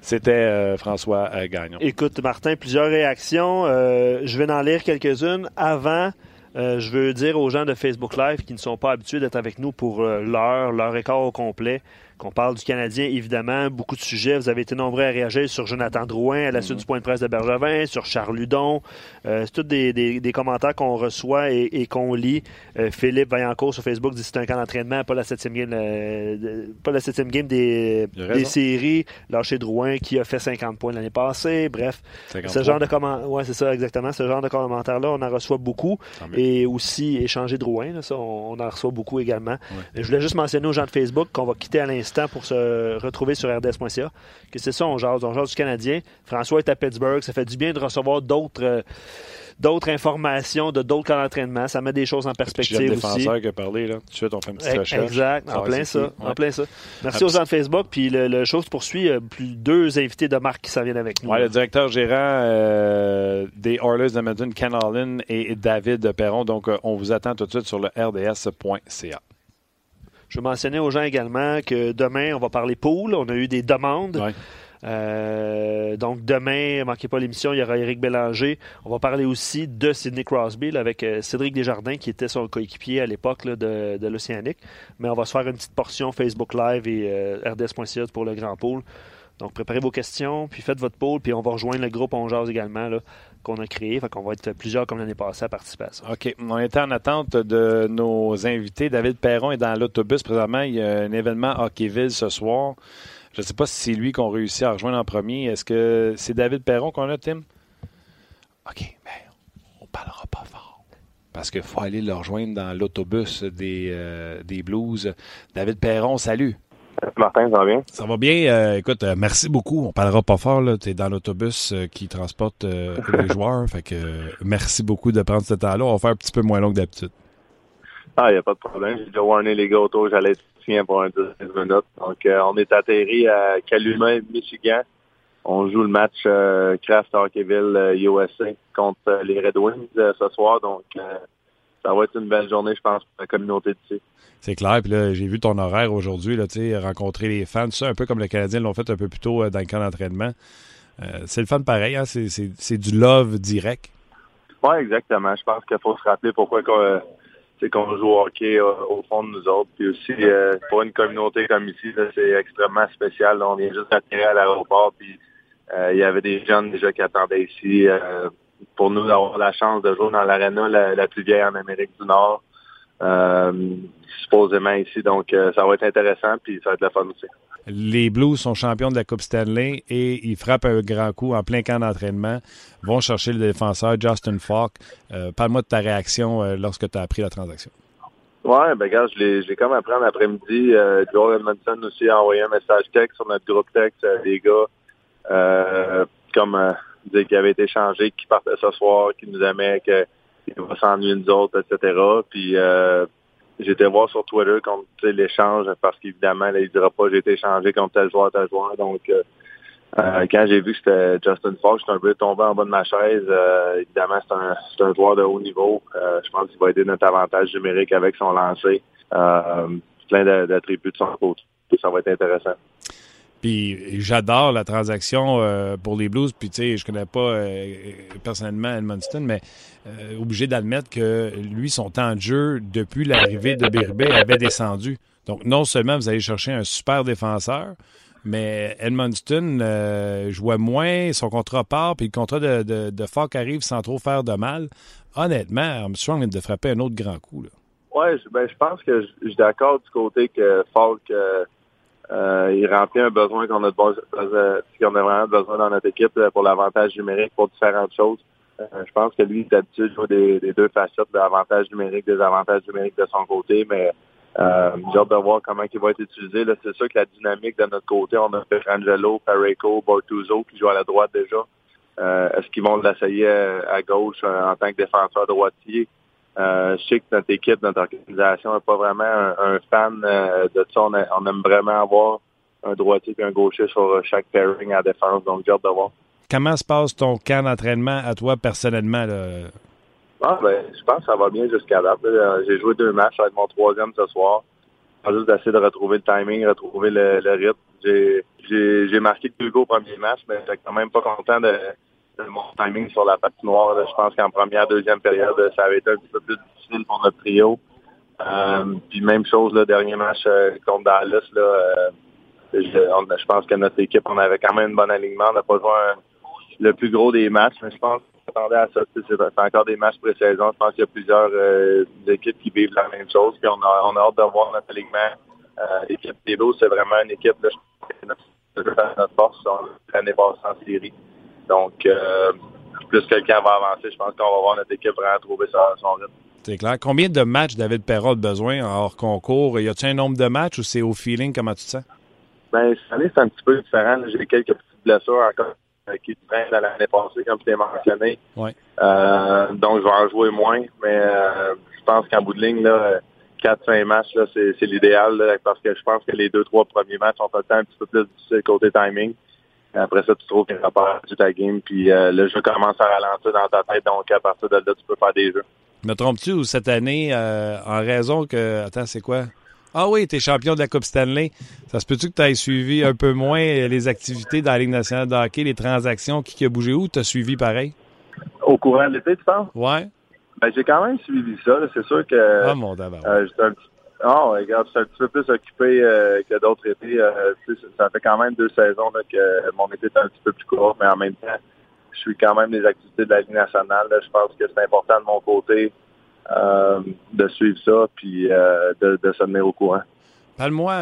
C'était euh, François euh, Gagnon. Écoute, Martin, plusieurs réactions. Euh, je vais en lire quelques-unes. Avant, euh, je veux dire aux gens de Facebook Live qui ne sont pas habitués d'être avec nous pour euh, l'heure, leur écart au complet, qu'on parle du Canadien, évidemment. Beaucoup de sujets. Vous avez été nombreux à réagir sur Jonathan Drouin à la suite du point de presse de Bergevin, sur Charles Ludon. Euh, c'est tous des, des- des commentaires qu'on reçoit et, et qu'on lit. Euh, Philippe Vaillancourt sur Facebook dit que c'est un camp d'entraînement, pas la septième game, euh, de- pas la septième game des, des séries. Lâché Drouin qui a fait 50 points l'année passée. Bref, 53. ce genre de commentaires, ouais, c'est ça exactement. Ce genre de commentaires-là, on en reçoit beaucoup. Et aussi échanger Drouin, là, ça, on, on en reçoit beaucoup également. Je voulais juste mentionner aux gens de Facebook qu'on va quitter à l'instant pour se retrouver sur rds.ca. Que c'est ça, on jase, on jase du Canadien. François est à Pittsburgh. Ça fait du bien de recevoir d'autres. euh, d'autres informations de d'autres camps d'entraînement. Ça met des choses en perspective aussi. défenseur qui a parlé, là. Tout de suite, on fait une petite recherche. Exact, en plein ça, en plein ça. Merci aux gens de Facebook, puis le, le show se poursuit. euh, Plus deux invités de marque qui s'en viennent avec nous. Ouais, le directeur gérant euh, des Oilers d'Edmonton, Ken Allen et David Perron. Donc, euh, on vous attend tout de suite sur le rds.ca. Je veux mentionner aux gens également que demain, on va parler pool. On a eu des demandes. Ouais. Euh, donc demain, ne manquez pas l'émission, il y aura Éric Bélanger. On va parler aussi de Sidney Crosby là, avec euh, Cédric Desjardins qui était son coéquipier à l'époque de, de l'Océanique. Mais on va se faire une petite portion Facebook Live et euh, rds.ca pour le grand pool. Donc préparez vos questions, puis faites votre pool, puis on va rejoindre le groupe On Jase également là, qu'on a créé. Fait qu'on va être plusieurs comme l'année passée à participer à ça. OK. On était en attente de nos invités. David Perron est dans l'autobus présentement. Il y a un événement à Hockeyville ce soir. Je ne sais pas si c'est lui qu'on réussit à rejoindre en premier. Est-ce que c'est David Perron qu'on a, Tim? OK. Ben, on parlera pas fort. Parce qu'il faut aller le rejoindre dans l'autobus des, euh, des Blues. David Perron, salut. Martin, ça va bien? Ça va bien. Euh, écoute, euh, merci beaucoup. On parlera pas fort, là. Tu es dans l'autobus euh, qui transporte les joueurs. Fait que merci beaucoup de prendre ce temps-là. On va faire un petit peu moins long que d'habitude. Ah, il n'y a pas de problème. J'ai déjà warné les gars autour. J'allais être tien pour un 10 minutes. Donc, on est atterri à Calumet, Michigan. On joue le match Kraft Hockeyville USA contre les Red Wings ce soir. Donc, ça va être une belle journée, je pense, pour la communauté d'ici. C'est clair. Puis là, j'ai vu ton horaire aujourd'hui, là, rencontrer les fans. C'est un peu comme les Canadiens l'ont fait un peu plus tôt euh, dans le camp d'entraînement. Euh, c'est le fun pareil, hein? c'est du love direct. Oui, exactement. Je pense qu'il faut se rappeler pourquoi qu'on qu'on joue au hockey euh, au fond de nous autres. Puis aussi, pour une communauté comme ici, c'est extrêmement spécial. on vient juste d'atterrir à l'aéroport. Puis il y avait des jeunes déjà qui attendaient ici pour nous d'avoir la chance de jouer dans l'aréna la, plus vieille en Amérique du Nord, euh, supposément ici. Donc, euh, ça va être intéressant, puis ça va être la fun aussi. Les Blues sont champions de la Coupe Stanley et ils frappent un grand coup en plein camp d'entraînement. Vont chercher le défenseur Justin Falk. Euh, parle-moi de ta réaction lorsque tu as appris la transaction. Ouais, ben gars, je l'ai comme appris en après-midi. Joel Edmondson aussi a envoyé un message texte sur notre groupe texte des gars. comme dire qu'il avait été changé, qu'il partait ce soir, qu'il nous aimait, qu'il va s'ennuyer nous autres, etc. Puis euh, j'étais voir sur Twitter contre l'échange parce qu'évidemment, il ne dira pas j'ai été changé contre tel joueur, tel joueur. Donc euh, euh, quand j'ai vu que c'était Justin Fox, j'étais un peu tombé en bas de ma chaise. évidemment, c'est un, un joueur de haut niveau. je pense qu'il va aider notre avantage numérique avec son lancer. plein d'attributs de son côté. Ça va être intéressant. Puis j'adore la transaction euh, pour les Blues. Puis tu sais, je connais pas euh, personnellement Edmundston, mais euh, obligé d'admettre que lui, son temps de jeu depuis l'arrivée de Birbé avait descendu. Donc non seulement vous allez chercher un super défenseur, mais Edmundston jouait moins, son contrat part, puis le contrat de, de, Falk arrive sans trop faire de mal. Honnêtement, Armstrong vient de frapper un autre grand coup. Ouais, ben, je pense que je suis d'accord du côté que Falk euh, il remplit un besoin qu'on a, euh, qu'on a vraiment besoin dans notre équipe pour l'avantage numérique pour différentes choses. Euh, je pense que lui, il habitué de jouer des, deux facettes, l'avantage numérique, des avantages numériques de son côté, mais euh, j'ai hâte de voir comment il va être utilisé. C'est sûr que la dynamique de notre côté, on a Angelo, Pareco, Bortuzzo qui joue à la droite déjà. Est-ce qu'ils vont l'essayer à, gauche en tant que défenseur droitier? Euh, je sais que notre équipe, notre organisation n'est pas vraiment un, fan euh, de ça. On, aime vraiment avoir un droitier et un gaucher sur chaque pairing à défense. Donc, j'ai hâte de voir. Comment se passe ton camp d'entraînement à toi personnellement? Ah, ben, je pense que ça va bien jusqu'à là. J'ai joué deux matchs, ça va être mon troisième ce soir. Juste d'essayer de retrouver le timing, retrouver le, rythme. J'ai marqué deux go au premier match, mais j'étais quand même pas content de, mon timing sur la patinoire. Je pense qu'en première, deuxième période, ça avait été un petit peu plus difficile pour notre trio. Euh, puis même chose, le dernier match euh, contre Dallas, là, euh, je, pense que notre équipe, on avait quand même un bon alignement. On n'a pas joué le plus gros des matchs, mais je pense qu'on attendait à ça. C'est encore des matchs pré-saison. Je pense qu'il y a plusieurs euh, équipes qui vivent la même chose. Puis on a, on a hâte de voir notre alignement. L'équipe des c'est vraiment une équipe, là, je pense que notre, notre force. L'année passée en série. Donc, euh, plus quelqu'un va avancer, je pense qu'on va voir notre équipe vraiment trouver son rythme. C'est clair. Combien de matchs David Perrault a besoin hors concours? Y a-t-il un nombre de matchs ou c'est au feeling? Comment tu te sens? Ben, cette année, c'est un petit peu différent. J'ai quelques petites blessures encore euh, qui traînent de l'année passée, comme tu l'as mentionné. Ouais. Euh, donc, je vais en jouer moins, mais euh, je pense qu'en bout de ligne, là, 4-5 matchs, là, c'est, l'idéal, parce que je pense que les deux, trois premiers matchs sont peut-être un petit peu plus difficiles côté timing. Après ça, tu trouves qu'il rapport à ta game, puis euh, le jeu commence à ralentir dans ta tête, donc à partir de là, tu peux faire des jeux. Me trompes-tu cette année, euh, en raison que. Attends, c'est quoi? Ah oui, tu es champion de la Coupe Stanley. Ça se peut-tu que tu aies suivi un peu moins les activités dans la Ligue nationale de hockey, les transactions, qui, a bougé où? Tu as suivi pareil? Au courant de l'été, tu penses? Ouais. Ben, j'ai quand même suivi ça. C'est sûr que. Ah, mon d'abord. Euh, j'étais un petit non, regarde, je suis un petit peu plus occupé euh, que d'autres étés. Euh, ça fait quand même deux saisons que mon été est un petit peu plus court, mais en même temps, je suis quand même des activités de la Ligue nationale. je pense que c'est important de mon côté euh, de suivre ça puis de, se tenir au courant. Parle-moi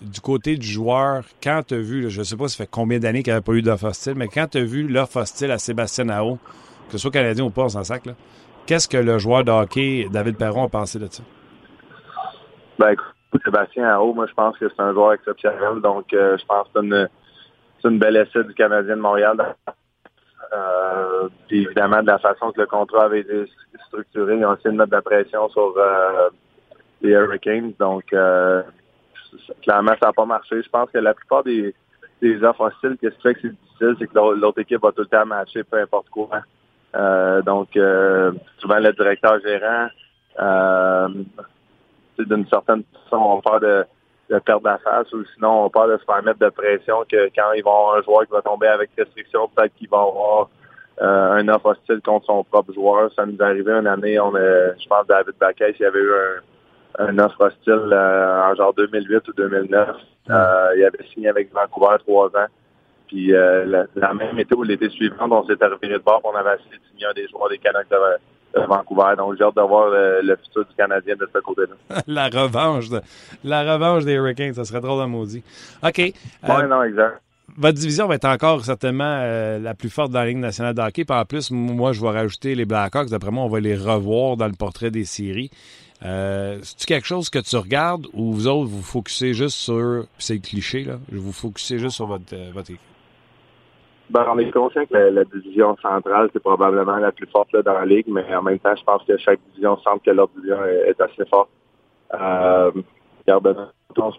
du côté du joueur, quand tu as vu, je ne sais pas ça fait combien d'années qu'il n'y avait pas eu d'offre hostile, mais quand tu as vu l'offre hostile à Sébastien Nao, que ce soit canadien ou pas, on s'en sac, qu'est-ce que le joueur de hockey, David Perron, a pensé de ça? Ben, Sébastien Ao, moi, je pense que c'est un joueur exceptionnel. Donc, euh, je pense que c'est une, une belle essai du Canadien de Montréal. Euh, puis évidemment, de la façon que le contrat avait été structuré, ils ont essayé de mettre de la pression sur euh, les Hurricanes. Donc, euh, clairement, ça n'a pas marché. Je pense que la plupart des, des offres hostiles, qu'est-ce qui fait que c'est difficile, c'est que l'autre équipe va tout le temps matcher, peu importe quoi. Euh, donc, euh, souvent, le directeur gérant, d'une certaine façon, on peur de, de perdre la face ou sinon, on peur de se faire mettre de pression que quand ils vont avoir un joueur qui va tomber avec restriction, peut-être qu'il va avoir euh, un offre hostile contre son propre joueur. Ça nous est arrivé une année, on a, je pense, David Baquet, il y avait eu un, un offre hostile euh, en genre 2008 ou 2009. Euh, il avait signé avec Vancouver trois ans. Puis la, la même été ou l'été suivant, on s'était reviré de bord, on avait signer un des joueurs des Canucks de, de Vancouver. Donc j'ai hâte de voir le, le futur du Canadien de ce côté-là. la revanche. de- la revanche des Hurricanes, ça serait drôle à maudit. OK. Euh, Ouais, non, exact. votre division va être encore certainement euh, la plus forte dans la Ligue nationale de hockey. Puis en plus, moi, je vais rajouter les Blackhawks. D'après moi, on va les revoir dans le portrait des séries. Euh, C'est-tu quelque chose que tu regardes ou vous autres, vous focussez juste sur... C'est le cliché, là. Vous focussez juste sur votre, euh, votre équipe? Ben, on est conscient que la, la division centrale, c'est probablement la plus forte là, dans la ligue, mais en même temps, je pense que chaque division semble que leur division est, est assez forte. Euh, regarde, on se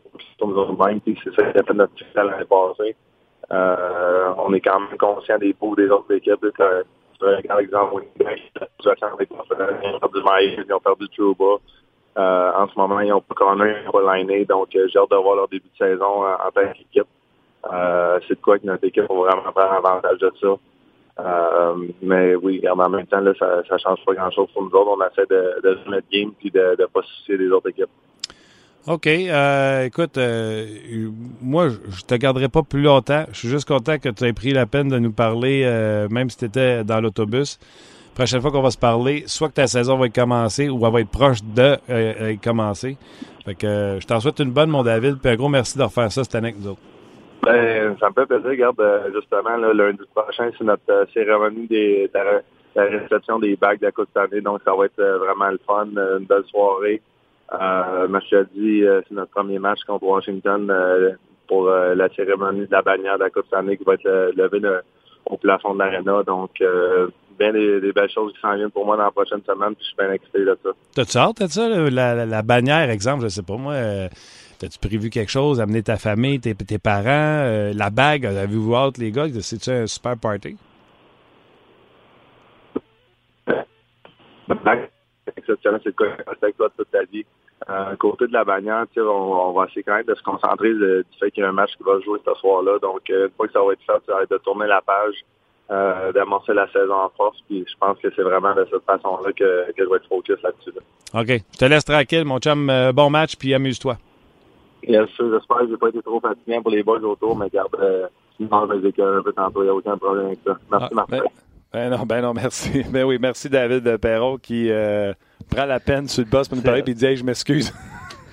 puis c'est ça qui a fait notre succès l'année passée. Euh, on est quand même conscient des pots des autres équipes. Tu regardes l'exemple avec Barcelone, ils ont perdu Myers, ils ont perdu Trouba. Euh, en ce moment, ils n'ont pas Connor, ils n'ont pas donc euh, j'ai hâte de voir leur début de saison en, en tant qu'équipe. Euh, c'est de quoi que notre équipe va vraiment prendre avantage de ça. Euh, mais oui, en même temps, là, ça ne change pas grand-chose pour nous autres. On essaie de, de jouer notre game puis de ne pas soucier des autres équipes. OK. euh, écoute, moi, je te garderai pas plus longtemps. Je suis juste content que tu aies pris la peine de nous parler, même si tu étais dans l'autobus. Prochaine fois qu'on va se parler, soit que ta saison va être commencée ou elle va être proche de commencée. Fait que je t'en souhaite une bonne, mon David, puis un gros merci de refaire ça cette année avec nous autres. Ben, ça me fait plaisir. Regarde, euh, justement, là, lundi prochain, c'est notre euh, cérémonie de la, réception des bagues de la. Donc, ça va être euh, vraiment le fun, une belle soirée. Euh, mercredi, c'est notre premier match contre Washington pour la cérémonie de la bannière de la Coupe qui va être levée le- au plafond de l'aréna. Donc, bien des, belles choses qui s'en viennent pour moi dans la prochaine semaine. Puis je suis bien excité de ça. T'as-tu hâte, t'as ça, la, la, bannière, exemple, je sais pas moi, t'as-tu prévu quelque chose, amener ta famille, tes, tes parents, euh, la bague, avez-vous hâte, les gars, c'est-tu un super party? La bague, c'est exceptionnel, c'est avec toi toute ta vie. Euh, côté de la bannière, on, on va essayer quand même de se concentrer du fait qu'il y a un match qui va se jouer ce soir-là. Donc, euh, une fois que ça va être fait, ça va être de tourner la page, euh, d'amorcer la saison en force. Puis je pense que c'est vraiment de cette façon-là que, que je vais être focus là-dessus. là. OK. Je te laisse tranquille, mon chum. Bon match, puis amuse-toi. Bien sûr, j'espère que j'ai pas été trop fatiguant pour les boys autour, mais garde, euh, je vais écœurer un peu tantôt, il n'y a aucun problème avec ça. Merci, Ah, Martin. ben, ben non, ben non, merci. Ben oui, merci David Perron qui euh, prend la peine sur le boss pour nous parler puis il dit Hey, je m'excuse.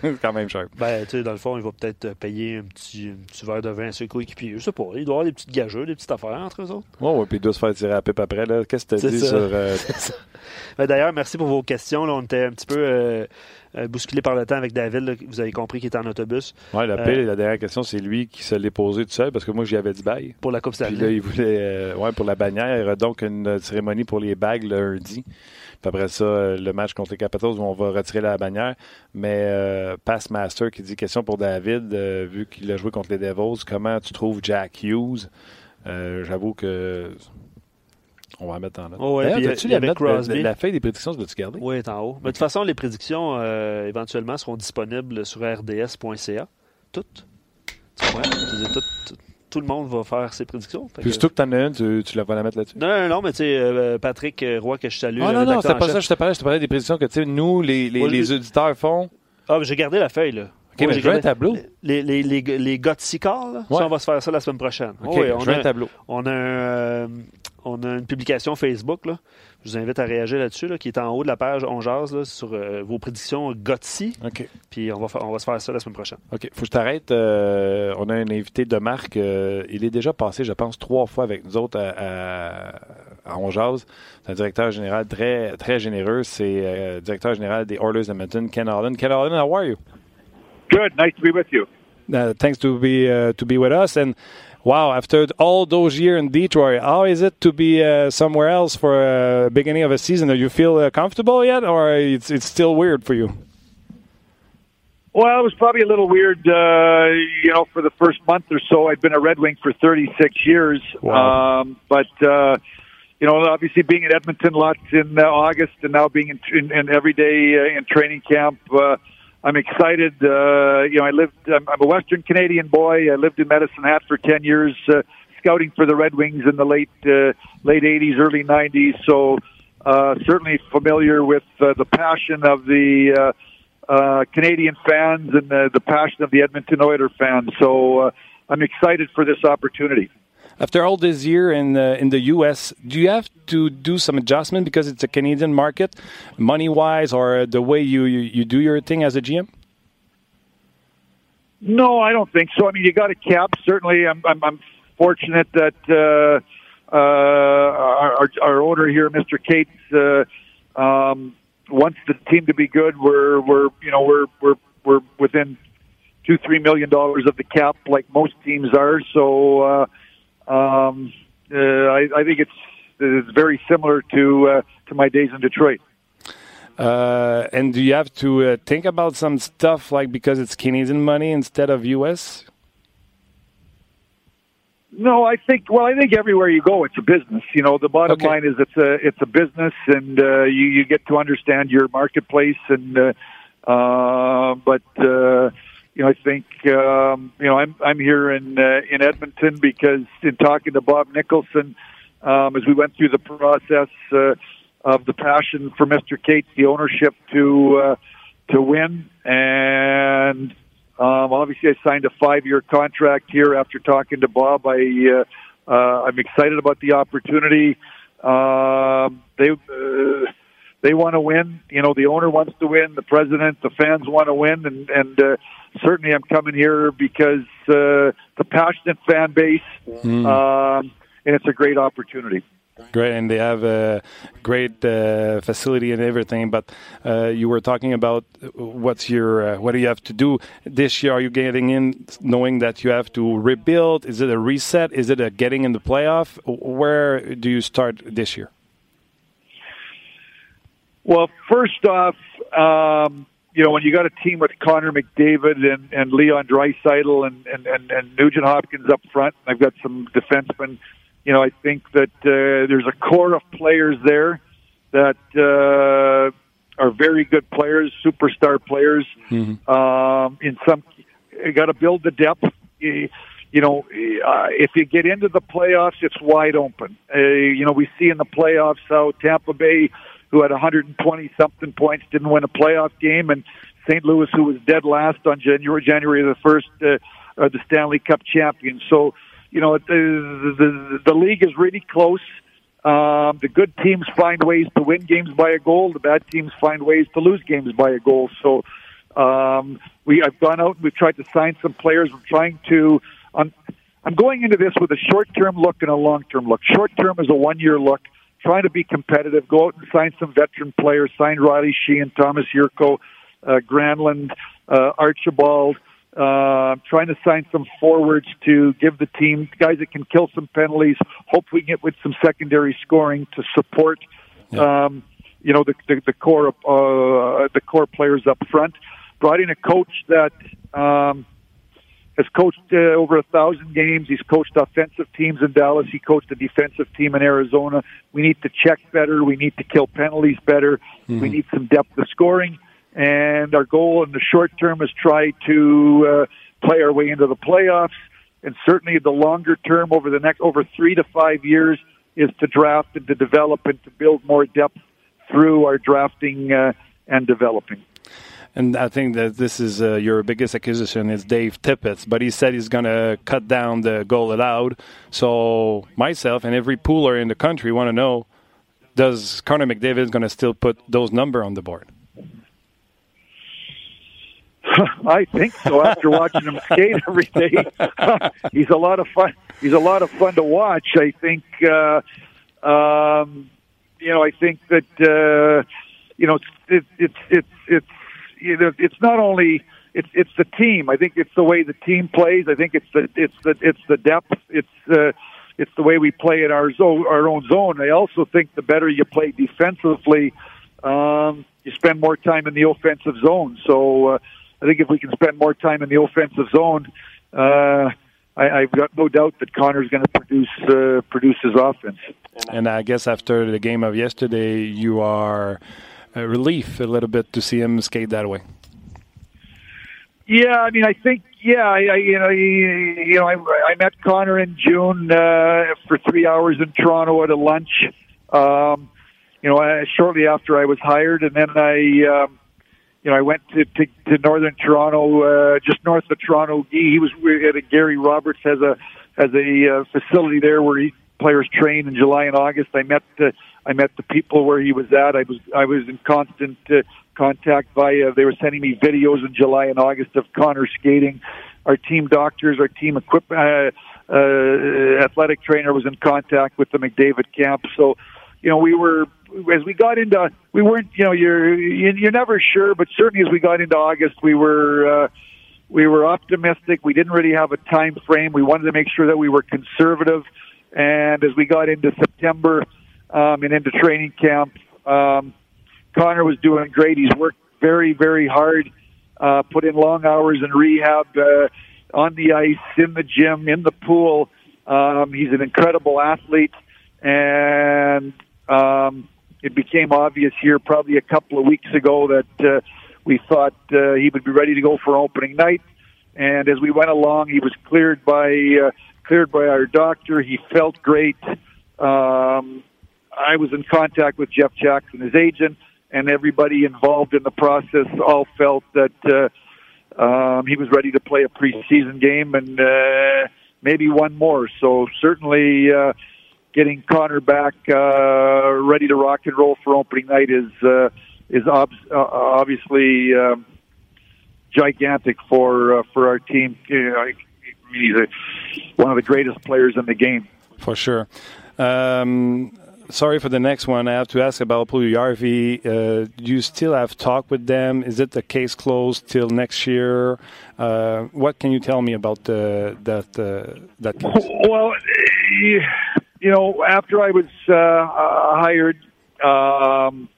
C'est quand même cher. Ben, tu sais, dans le fond, il va peut-être euh, payer un petit, un petit verre de vin à ses coéquipiers. Je sais pas. Il doit y avoir des petites gageurs, des petites affaires entre eux autres. Ouais, ouais, puis il doit se faire tirer à la pipe après. là. Qu'est-ce que tu C'est dit ça. sur. euh, Ben, D'ailleurs, merci pour vos questions. Là, on était un petit peu euh, euh, bousculé par le temps avec David. là. Vous avez compris qu'il était en autobus. Ouais, la Euh, pire, la dernière question, c'est lui qui se l'est posé tout seul parce que moi, j'y avais dit bye. Pour la Coupe Puis Stanley. là, il voulait, euh, ouais, pour la bannière, il y aura donc une cérémonie pour les bagues lundi. Puis après ça, euh, le match contre les Capitals où on va retirer la bannière. Mais euh, Passmaster qui dit question pour David, euh, vu qu'il a joué contre les Devils, comment tu trouves Jack Hughes? Euh, J'avoue que on va en mettre en note. Oh, ouais, puis, t'as-tu euh, la, note, la- Crosby. la feuille des prédictions, tu tu garder? Oui, est en haut. Mais de toute façon, les prédictions, euh, éventuellement, seront disponibles sur rds.ca. Toutes. Tu comprends? Tout, tout- tout le monde va faire ses prédictions. Puis que- surtout que t'en as une, tu, tu la vas la mettre là-dessus? Non, non, non, mais tu sais, euh, Patrick euh, Roy, que je salue. Ah non, non, c'était pas ça, je te parlais, je te parlais des prédictions que, tu sais, nous, les, les, auditeurs font. Ah, mais j'ai gardé la feuille, là. OK, mais j'ai je veux un tableau. Les, les, les, les gars de Sicard, là, Ouais. ça, on va se faire ça la semaine prochaine. OK, Oh, oui, je veux a, un tableau. on, a un, euh, on a une publication Facebook, là. Je vous invite à réagir là-dessus, là, qui est en haut de la page On Jase, là, sur euh, vos prédictions GOTSI. OK. Puis on va, on va se faire ça la semaine prochaine. OK, faut que je t'arrête. Euh, on a un invité de marque. euh, il est déjà passé, je pense, trois fois avec nous autres à, à, à On Jase. C'est un directeur général très, très généreux. C'est euh, directeur général des Oilers Edmonton, Ken Allen. Ken Allen, how are you? Good. Nice to be with you. Uh, thanks to be uh, to be with us. And wow, after all those years in Detroit, how is it to be uh, somewhere else for a beginning of a season? Do you feel uh, comfortable yet, or it's it's still weird for you? Well, it was probably a little weird, uh, you know, for the first month or so. I'd been a Red Wing for 36 years, Wow. um, but uh, you know, obviously being in Edmonton lots in uh, August, and now being in, in, in every day uh, in training camp. Uh, I'm excited. Uh, you know, I lived. I'm, a Western Canadian boy. I lived in Medicine Hat for 10 years, uh, scouting for the Red Wings in the late uh, late 80s, early 90s. So uh, certainly familiar with uh, the passion of the. Uh, uh, Canadian fans and the, the passion of the Edmonton Oilers fans. So uh, I'm excited for this opportunity. After all this year in uh, in the U.S., do you have to do some adjustment because it's a Canadian market, money wise, or the way you, you, you do your thing as a GM? No, I don't think so. I mean, you got a cap. Certainly, I'm I'm, I'm fortunate that uh, uh, our, our owner here, Mr. Cates, uh, um, wants the team to be good. We're we're you know we're we're we're within two three million dollars of the cap, like most teams are. So uh, um, uh, I, I think it's it's very similar to uh, to my days in Detroit. Uh, and do you have to uh, think about some stuff like because it's Canadian money instead of U.S.? No, I think. Well, I think everywhere you go, it's a business. You know, the bottom line is it's a it's a business, and uh, you you get to understand your marketplace. And uh, uh, but uh, you know, I think um, you know I'm I'm here in uh, in Edmonton because in talking to Bob Nicholson um, as we went through the process uh, of the passion for Mr. Cates, the ownership to uh, to win, and um, obviously, I signed a five-year contract here after talking to Bob. I uh, uh, I'm excited about the opportunity. Um, they uh, they want to win. You know, the owner wants to win. The president, the fans want to win, and and uh, certainly I'm coming here because uh, the passionate fan base, um, and it's a great opportunity. Great, and they have a great uh, facility and everything. But uh, you were talking about what's your uh, what do you have to do this year? Are you getting in knowing that you have to rebuild? Is it a reset? Is it a getting in the playoff? Where do you start this year? Well, first off, um, you know, when you got a team with Connor McDavid and, and Leon Dreisaitl and, and, and, and Nugent Hopkins up front, and I've got some defensemen, you know, I think that uh, there's a core of players there that uh, are very good players, superstar players. Um, in some, you got to build the depth. You, you know, uh, if you get into the playoffs, it's wide open. Uh, you know, we see in the playoffs how Tampa Bay, who had 120 something points, didn't win a playoff game, and St. Louis, who was dead last on January January the first, uh, are the Stanley Cup champions. So, you know, the the, the league is really close. Um, the good teams find ways to win games by a goal. The bad teams find ways to lose games by a goal. So, um, we I've gone out and we've tried to sign some players. We're trying to. I'm, I'm going into this with a short term look and a long term look. Short term is a one year look, trying to be competitive. Go out and sign some veteran players. Sign Riley Sheehan, Thomas Yurko, uh, Granlund, uh, Archibald. Uh, trying to sign some forwards to give the team guys that can kill some penalties. Hopefully, get with some secondary scoring to support. Um, you know the the, the core uh, the core players up front. Brought in a coach that um, has coached uh, over a thousand games. He's coached offensive teams in Dallas. He coached a defensive team in Arizona. We need to check better. We need to kill penalties better. We need some depth of scoring. And our goal in the short term is try to uh, play our way into the playoffs. And certainly the longer term, over the next over three to five years, is to draft and to develop and to build more depth through our drafting uh, and developing. And I think that this is uh, your biggest acquisition is Dave Tippett, but he said he's going to cut down the goal allowed. So myself and every pooler in the country want to know: Does Connor McDavid going to still put those number on the board? I think so. After watching him skate every day, he's a lot of fun. He's a lot of fun to watch. I think, uh, um, you know, I think that uh, you know it's it's it's it's you know, it's not only it's it's the team. I think it's the way the team plays. I think it's the it's the it's the depth. It's uh, it's the way we play in our zone, our own zone. I also think the better you play defensively, um, you spend more time in the offensive zone. So uh, I think if we can spend more time in the offensive zone, uh, I, I've got no doubt that Connor's going to produce uh, produce his offense. And I guess after the game of yesterday, you are relief a little bit to see him skate that way. Yeah, I mean, I think, yeah, I, I you know, you, know, I, I met Connor in June uh, for three hours in Toronto at a lunch. Um, you know, uh, shortly after I was hired, and then I, um, you know, I went to to, to northern Toronto, uh, just north of Toronto. He, was at a Gary Roberts has a has a uh, facility there where he players train in July and August. I met the I met the people where he was at. I was I was in constant uh, contact via. They were sending me videos in July and August of Connor skating. Our team doctors, our team equipment, uh, uh, athletic trainer was in contact with the McDavid camp. So, you know, we were as we got into we weren't you know you're you're never sure, but certainly as we got into August, we were. Uh, we were optimistic. We didn't really have a time frame. We wanted to make sure that we were conservative. And as we got into September um, and into training camp, um, Connor was doing great. He's worked very, very hard, uh, put in long hours in rehab, uh, on the ice, in the gym, in the pool. Um, he's an incredible athlete, and um, it became obvious here probably a couple of weeks ago that uh, we thought uh, he would be ready to go for opening night. And as we went along, he was cleared by uh, cleared by our doctor. He felt great. Um, I was in contact with Jeff Jackson, his agent and everybody involved in the process all felt that uh, um, he was ready to play a preseason game and uh, maybe one more. So certainly uh, getting Connor back uh, ready to rock and roll for opening night is uh, is ob- uh, obviously um, gigantic for uh, for our team. You know, he's a, one of the greatest players in the game. For sure. Um, sorry for the next one. I have to ask about Puljujarvi. Uh, do you still have talk with them? Is it the case closed till next year? Uh, what can you tell me about the, that uh, that case? Well, you know, after I was uh, uh, hired, um,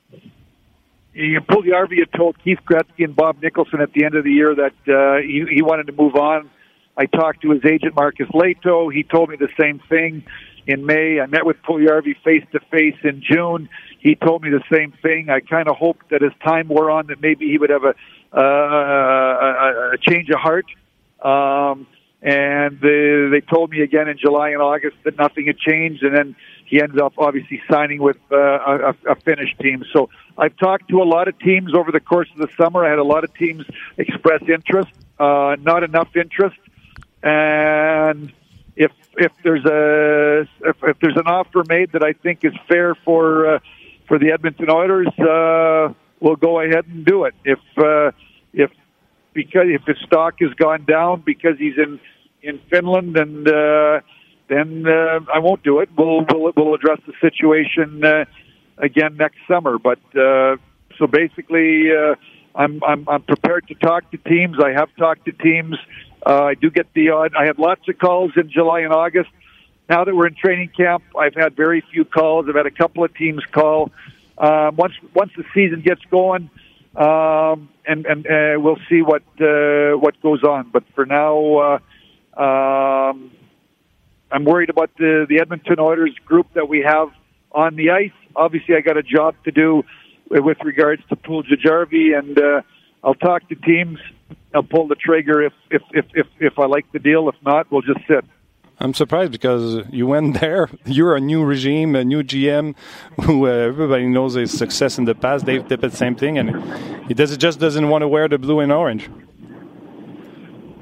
Puljujarvi had told Keith Gretzky and Bob Nicholson at the end of the year that uh, he, he wanted to move on. I talked to his agent Marcus Leto. He told me the same thing in May. I met with Puljujarvi face to face in June. He told me the same thing. I kind of hoped that as time wore on, that maybe he would have a uh, a, a change of heart. Um, and they, they told me again in July and August that nothing had changed, and then he ended up obviously signing with uh, a, a Finnish team. So I've talked to a lot of teams over the course of the summer. I had a lot of teams express interest, uh, not enough interest, and if if there's a there's an offer made that I think is fair for uh, for the Edmonton Oilers, uh, we'll go ahead and do it. If uh, if because if his stock has gone down because he's in in Finland, and uh, then uh, I won't do it. We'll we'll, we'll address the situation uh, again next summer. But uh, so basically, uh, I'm I'm I'm prepared to talk to teams. I have talked to teams. Uh, I do get the odd. I had lots of calls in July and August. Now that we're in training camp, I've had very few calls. I've had a couple of teams call. Um, once once the season gets going, um, and and uh, we'll see what uh, what goes on. But for now, uh, um, I'm worried about the the Edmonton Oilers group that we have on the ice. Obviously, I got a job to do with regards to Puljujarvi, and uh, I'll talk to teams I'll pull the trigger if if if if, if I like the deal. If not, we'll just sit. I'm surprised because you went there. You're a new regime, a new GM, who uh, everybody knows his success in the past. Dave Tippett, same thing, and he does just doesn't want to wear the blue and orange.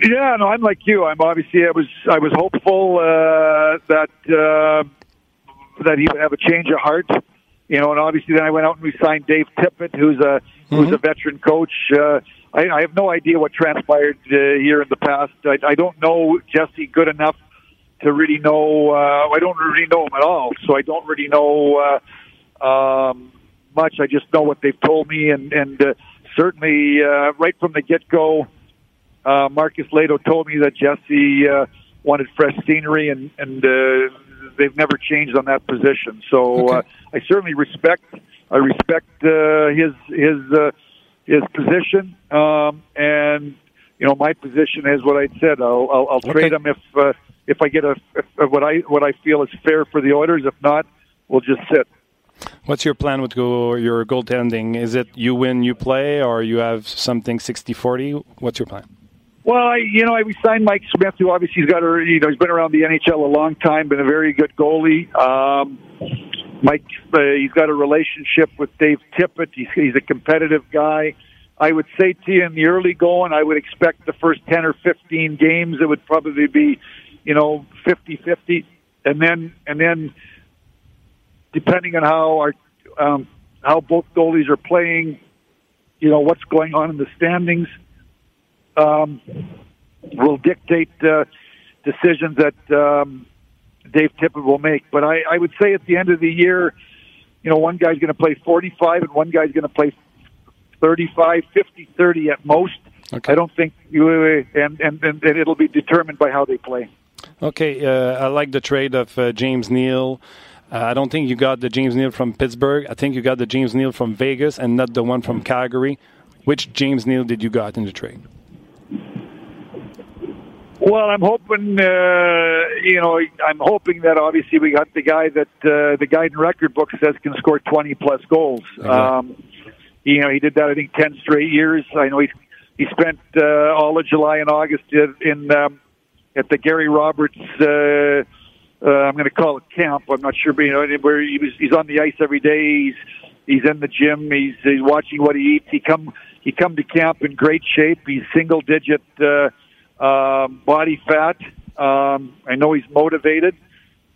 Yeah, no, I'm like you. I'm obviously I was I was hopeful uh, that uh, that he would have a change of heart, you know, and obviously then I went out and we signed Dave Tippett, who's a mm-hmm. who's a veteran coach. Uh, I, I have no idea what transpired uh, here in the past. I, I don't know Jesse good enough to really know. Uh, I don't really know him at all, so I don't really know uh, um, much. I just know what they've told me, and and uh, certainly uh, right from the get go, uh, Marcus Lato told me that Jesse uh, wanted fresh scenery, and and uh, they've never changed on that position. So uh, I certainly respect I respect uh, his his uh, his position, um, and you know my position is what I said. I'll I'll, I'll trade him if uh, if I get a if, what I what I feel is fair for the Oilers. If not, we'll just sit. What's your plan with go, your goaltending? Is it you win, you play, or you have something 60-40? What's your plan? Well, I, you know, I we signed Mike Smith, who obviously he's got a, you know, he's been around the NHL a long time, been a very good goalie. Um, Mike, uh, he's got a relationship with Dave Tippett. He's, he's a competitive guy. I would say to you in the early going, I would expect the first 10 or 15 games, it would probably be, you know, 50-50. And then, and then depending on how our, um, how both goalies are playing, you know, what's going on in the standings, um, will dictate uh, decisions that um, Dave Tippett will make. But I, I would say at the end of the year, you know, one guy's going to play 45 and one guy's going to play 35, 50, 30 at most. Okay. I don't think you, and, and, and it'll be determined by how they play. Okay, uh, I like the trade of uh, James Neal. Uh, I don't think you got the James Neal from Pittsburgh. I think you got the James Neal from Vegas and not the one from Calgary. Which James Neal did you got in the trade? Well, I'm hoping, uh, you know, I'm hoping that obviously we got the guy that uh, the guy in record book says can score 20 plus goals. Um, you know, he did that I think 10 straight years. I know he he spent uh, all of July and August in, in um, at the Gary Roberts. Uh, uh, I'm going to call it camp. I'm not sure, but you know, where he was. He's on the ice every day. He's he's in the gym. He's he's watching what he eats. He come he come to camp in great shape. He's single digit. Uh, um, body fat. Um, I know he's motivated.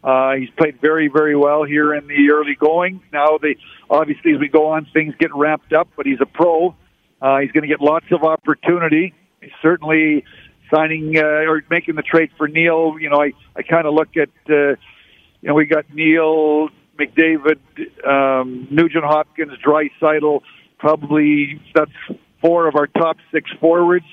Uh, he's played very, very well here in the early going. Now, they obviously as we go on, things get ramped up. But he's a pro. Uh, he's going to get lots of opportunity. He's certainly signing uh, or making the trade for Neal. You know, I I kind of look at uh, you know we got Neal, McDavid, um, Nugent Hopkins, Drysidle. Probably that's four of our top six forwards.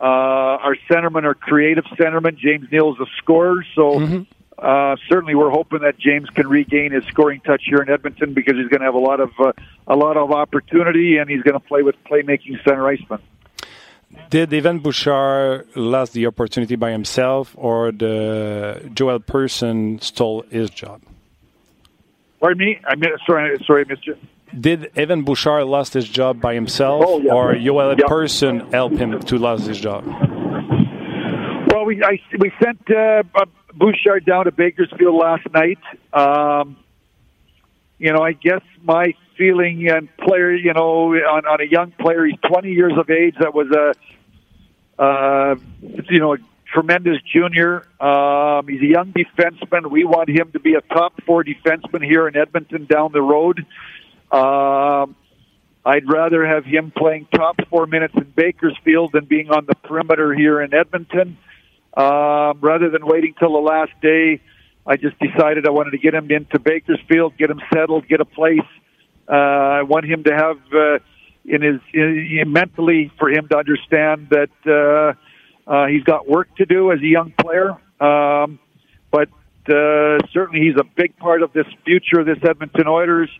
Uh, our centermen are creative centermen. James Neal is a scorer, so uh, certainly we're hoping that James can regain his scoring touch here in Edmonton because he's going to have a lot of uh, a lot of opportunity and he's going to play with playmaking center icemen. Did Evan Bouchard lost the opportunity by himself, or the Joel Person stole his job? Pardon me. I mean, sorry, sorry, I missed you. Did Evan Bouchard lost his job by himself, Oh, yeah. or Joel Yeah. Person helped him to lose his job? Well, we I, we sent uh, Bouchard down to Bakersfield last night. Um, you know, I guess my feeling and player, you know, on, on a young player, he's 20 years of age. That was a, uh, you know, a tremendous junior. Um, he's a young defenseman. We want him to be a top four defenseman here in Edmonton down the road. Um, I'd rather have him playing top four minutes in Bakersfield than being on the perimeter here in Edmonton. Um, rather than waiting till the last day, I just decided I wanted to get him into Bakersfield, get him settled, get a place. Uh, I want him to have uh, in his in, mentally for him to understand that uh, uh, he's got work to do as a young player. Um, but uh, certainly he's a big part of this future of this Edmonton Oilers.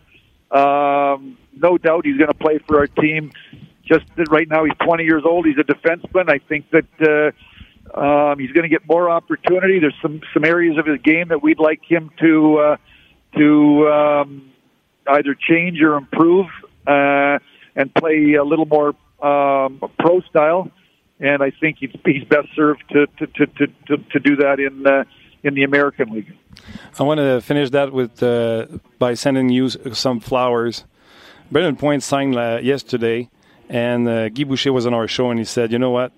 Um, no doubt he's going to play for our team. Just that right now he's 20 years old. He's a defenseman. I think that uh, um, he's going to get more opportunity. There's some some areas of his game that we'd like him to uh, to um, either change or improve uh, and play a little more um, pro style. And I think he's, he's best served to to, to, to, to, to do that in uh, in the American League. I want to finish that with uh, by sending you some flowers. Brendan Point signed uh, yesterday, and uh, Guy Boucher was on our show, and he said, "You know what?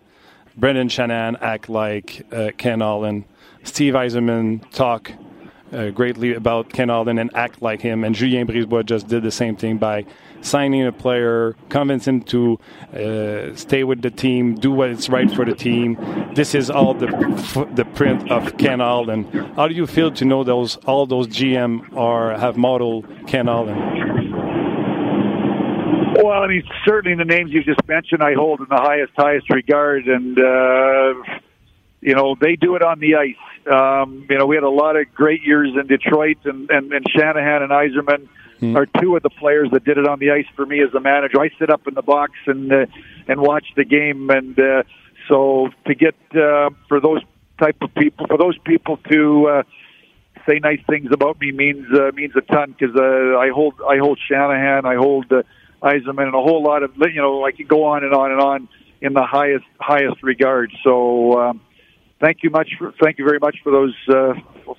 Brendan Shannon act like uh, Ken Allen. Steve Eiserman talk uh, greatly about Ken Allen and act like him. And Julien Brisebois just did the same thing by signing a player, convince him to uh, stay with the team, do what is right for the team. This is all the the print of Ken Allen. How do you feel to know those all those GM are have modeled Ken Allen? Well, I mean, certainly the names you just mentioned, I hold in the highest, highest regard, and uh, you know they do it on the ice. Um, you know, we had a lot of great years in Detroit, and and, and Shanahan and Eiserman are two of the players that did it on the ice for me as a manager. I sit up in the box and uh, and watch the game, and uh, so to get uh, for those type of people, for those people to uh, say nice things about me means uh, means a ton because uh, I hold I hold Shanahan, I hold uh, Eiserman, and a whole lot of you know I could go on and on and on in the highest highest regard. So um, thank you much for thank you very much for those uh,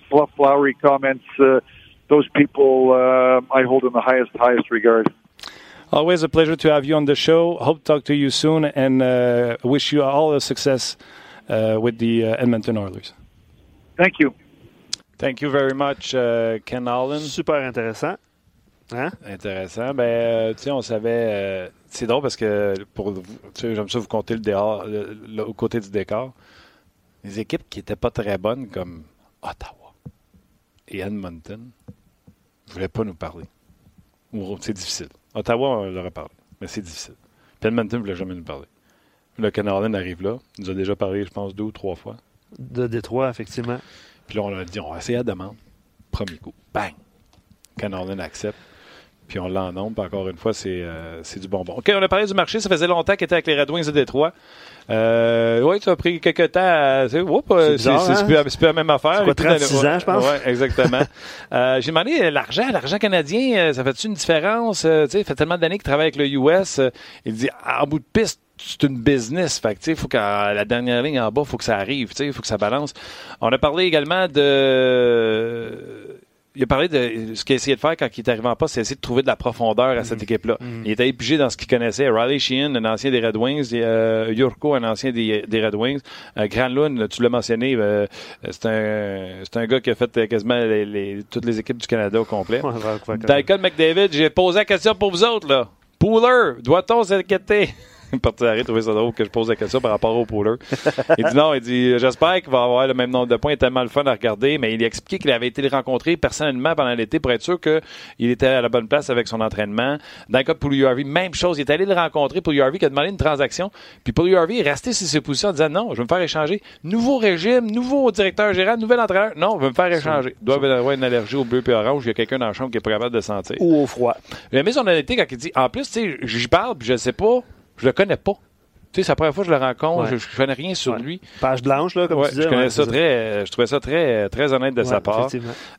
fluff flowery comments. Uh, those people uh, I hold in the highest highest regard. Always a pleasure to have you on the show. Hope to talk to you soon and uh, wish you all the success uh, with the uh, Edmonton Oilers. Thank you. Thank you very much, uh, Ken Allen. Super intéressant. Hein? Intéressant. Ben, euh, tu sais, on savait. euh, c'est drôle parce que pour j'aime ça vous compter le dehors, le, le- au côté du décor. Les équipes qui n'étaient pas très bonnes comme Ottawa et Edmonton ne voulaient pas nous parler. C'est difficile. Ottawa, on leur a parlé, mais c'est difficile. Puis Edmonton ne voulait jamais nous parler. Le Canadien arrive là. Il nous a déjà parlé, je pense, deux ou trois fois. De Détroit, effectivement. Puis là, on a dit, on va essayer la demande. Premier coup. Bang! Canadien accepte. Puis on l'en Puis encore une fois, c'est euh, c'est du bonbon. OK, on a parlé du marché. Ça faisait longtemps qu'il était avec les Red Wings de Détroit. Euh, oui, ça a pris quelques temps. à- euh, C'est bizarre, c'est c'est hein? plus, c'est plus la même affaire. C'est quoi, Et puis, dans le- 36 ans, je pense? Oui, exactement. Euh, J'ai demandé euh, l'argent. L'argent canadien, euh, ça fait-tu une différence? Euh, tu sais, ça fait tellement d'années qu'il travaille avec le US. euh, il dit, en bout de piste, c'est une business. Fait que, tu sais, faut qu'à la dernière ligne en bas, faut que ça arrive. Tu sais, il faut que ça balance. On a parlé également de il a parlé de ce qu'il a essayé de faire quand il est arrivé en poste, c'est essayer de trouver de la profondeur à cette équipe-là. Il était épigé dans ce qu'il connaissait. Riley Sheehan, un ancien des Red Wings, euh, Yurko, un ancien des, des Red Wings. Euh, Granlund, tu l'as mentionné, euh, c'est un, c'est un gars qui a fait euh, quasiment les- les- toutes les équipes du Canada au complet. Dans le cas de McDavid, j'ai posé la question pour vous autres. là. Pooler, doit-on s'inquiéter? Parti trouver ça drôle que je pose la question par rapport au pooler. il dit non, il dit j'espère qu'il va avoir le même nombre de points, il est tellement le fun à regarder, mais il a expliqué qu'il avait été le rencontrer personnellement pendant l'été pour être sûr qu'il était à la bonne place avec son entraînement. Dans le cas de Paul Harvey, même chose, il est allé le rencontrer, Paul Harvey qui a demandé une transaction, puis Paul Harvey est resté sur ses positions en disant non, je vais me faire échanger. Nouveau régime, nouveau directeur général, nouvel entraîneur, non, je vais me faire échanger. Il doit avoir une allergie au bleu et orange, il y a quelqu'un dans la chambre qui est pas capable de sentir. Ou au froid. J'ai aimé son honnêteté quand il dit En plus, tu sais, j'y parle, puis je sais pas, je le connais pas. Tu sais, c'est la première fois que je le rencontre, Ouais. je, je connais rien sur Ouais. lui. Page blanche, là, comme Ouais, tu disais. je connais ça très, je trouvais ça très, très honnête de sa part.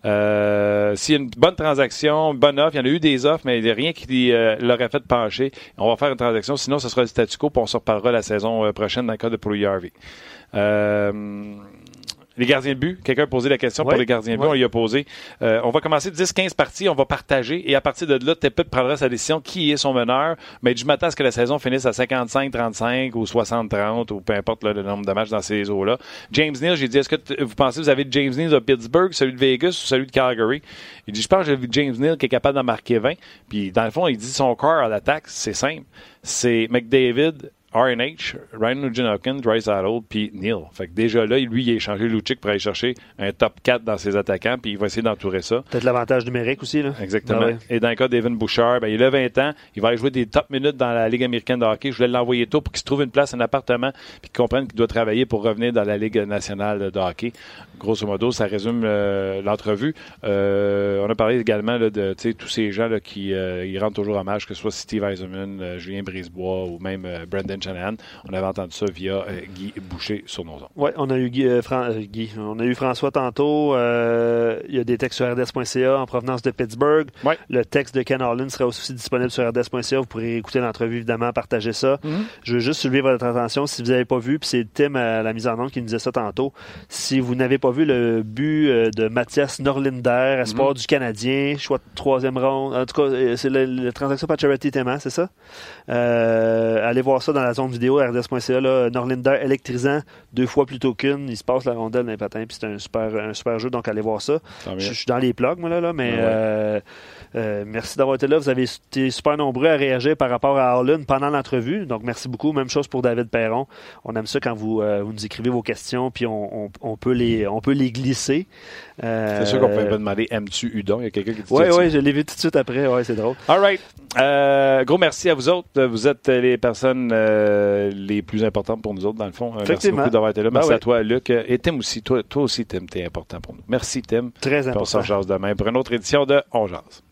Euh, S'il y a une bonne transaction, une bonne offre, il y en a eu des offres, mais il n'y a rien qui euh, l'aurait fait pencher. On va faire une transaction, sinon ce sera le statu quo, puis on se reparlera la saison euh, prochaine dans le cas de Paul Harvey. Euh, les gardiens de but, quelqu'un a posé la question Ouais, pour les gardiens de but, ouais. on y a posé. Euh, on va commencer 10-15 parties, on va partager, et à partir de là, Tepet prendra sa décision qui est son meneur. Mais du matin à ce que la saison finisse à 55-35 ou 60-30 ou peu importe là, le nombre de matchs dans ces eaux-là. James Neal, j'ai dit, est-ce que vous pensez que vous avez James Neal de Pittsburgh, celui de Vegas ou celui de Calgary? Il dit, je pense que j'ai vu James Neal qui est capable d'en marquer 20. Puis dans le fond, il dit son corps à l'attaque, c'est simple. C'est McDavid, RNH, Ryan Nugent-Hopkins, Bryce Harold, puis Neal. Fait que déjà là, lui, il a échangé Lucic pour aller chercher un top 4 dans ses attaquants, puis il va essayer d'entourer ça. Peut-être l'avantage numérique aussi. Là. Exactement. Ah ouais. Et dans le cas d'Evan Bouchard, ben, il a 20 ans. Il va aller jouer des top minutes dans la Ligue américaine de hockey. Je voulais l'envoyer tôt pour qu'il se trouve une place, un appartement, puis qu'il comprenne qu'il doit travailler pour revenir dans la Ligue nationale de hockey. Grosso modo, ça résume euh, l'entrevue. Euh, on a parlé également là, de tous ces gens là, qui euh, ils rendent toujours hommage, que ce soit Steve Eisenman, Julien Brisebois ou même euh, Shanahan. On avait entendu ça via euh, Guy Boucher sur nos ondes. Oui, on a eu Guy, euh, Fran- euh, Guy. on a eu François tantôt. Il y a des textes sur rds.ca en provenance de Pittsburgh. Le texte de Ken Harlan sera aussi disponible sur rds.ca. Vous pourrez écouter l'entrevue, évidemment, partager ça. Mhm. Je veux juste soulever votre attention si vous n'avez pas vu, puis c'est Tim à la mise en onde qui nous disait ça tantôt. Si vous n'avez pas vu le but de Mathias Norlinder, espoir Mhm. du Canadien, choix de troisième ronde, en tout cas, c'est la, transaction par Charity Théma, c'est ça? Euh, allez voir ça dans la zone vidéo, rds.ca. Norlinder électrisant deux fois plutôt qu'une. Il se passe la rondelle dans les patins, puis c'est un super, un super jeu, donc allez voir ça. Je je suis dans les plugs, moi, là, là mais Ouais. Euh, merci d'avoir été là. Vous avez été super nombreux à réagir par rapport à Harlan pendant l'entrevue. Donc, merci beaucoup. Même chose pour David Perron. On aime ça quand vous, euh, vous nous écrivez vos questions, puis on, on, on peut, les, on peut les glisser. C'est sûr qu'on peut pas demander aimes-tu Udon? Il y a quelqu'un qui dit Oui, oui, je l'ai vu tout de suite après. Ouais, c'est drôle. All right. Euh, gros merci à vous autres. Vous êtes les personnes les plus importantes pour nous autres, dans le fond. Merci beaucoup d'avoir été là. Ben Merci ouais. à toi, Luc. Et Tim aussi. Toi, toi aussi, Tim, t'es important pour nous. Merci, Tim. Très Puis On important. se jase demain pour une autre édition de On Jase.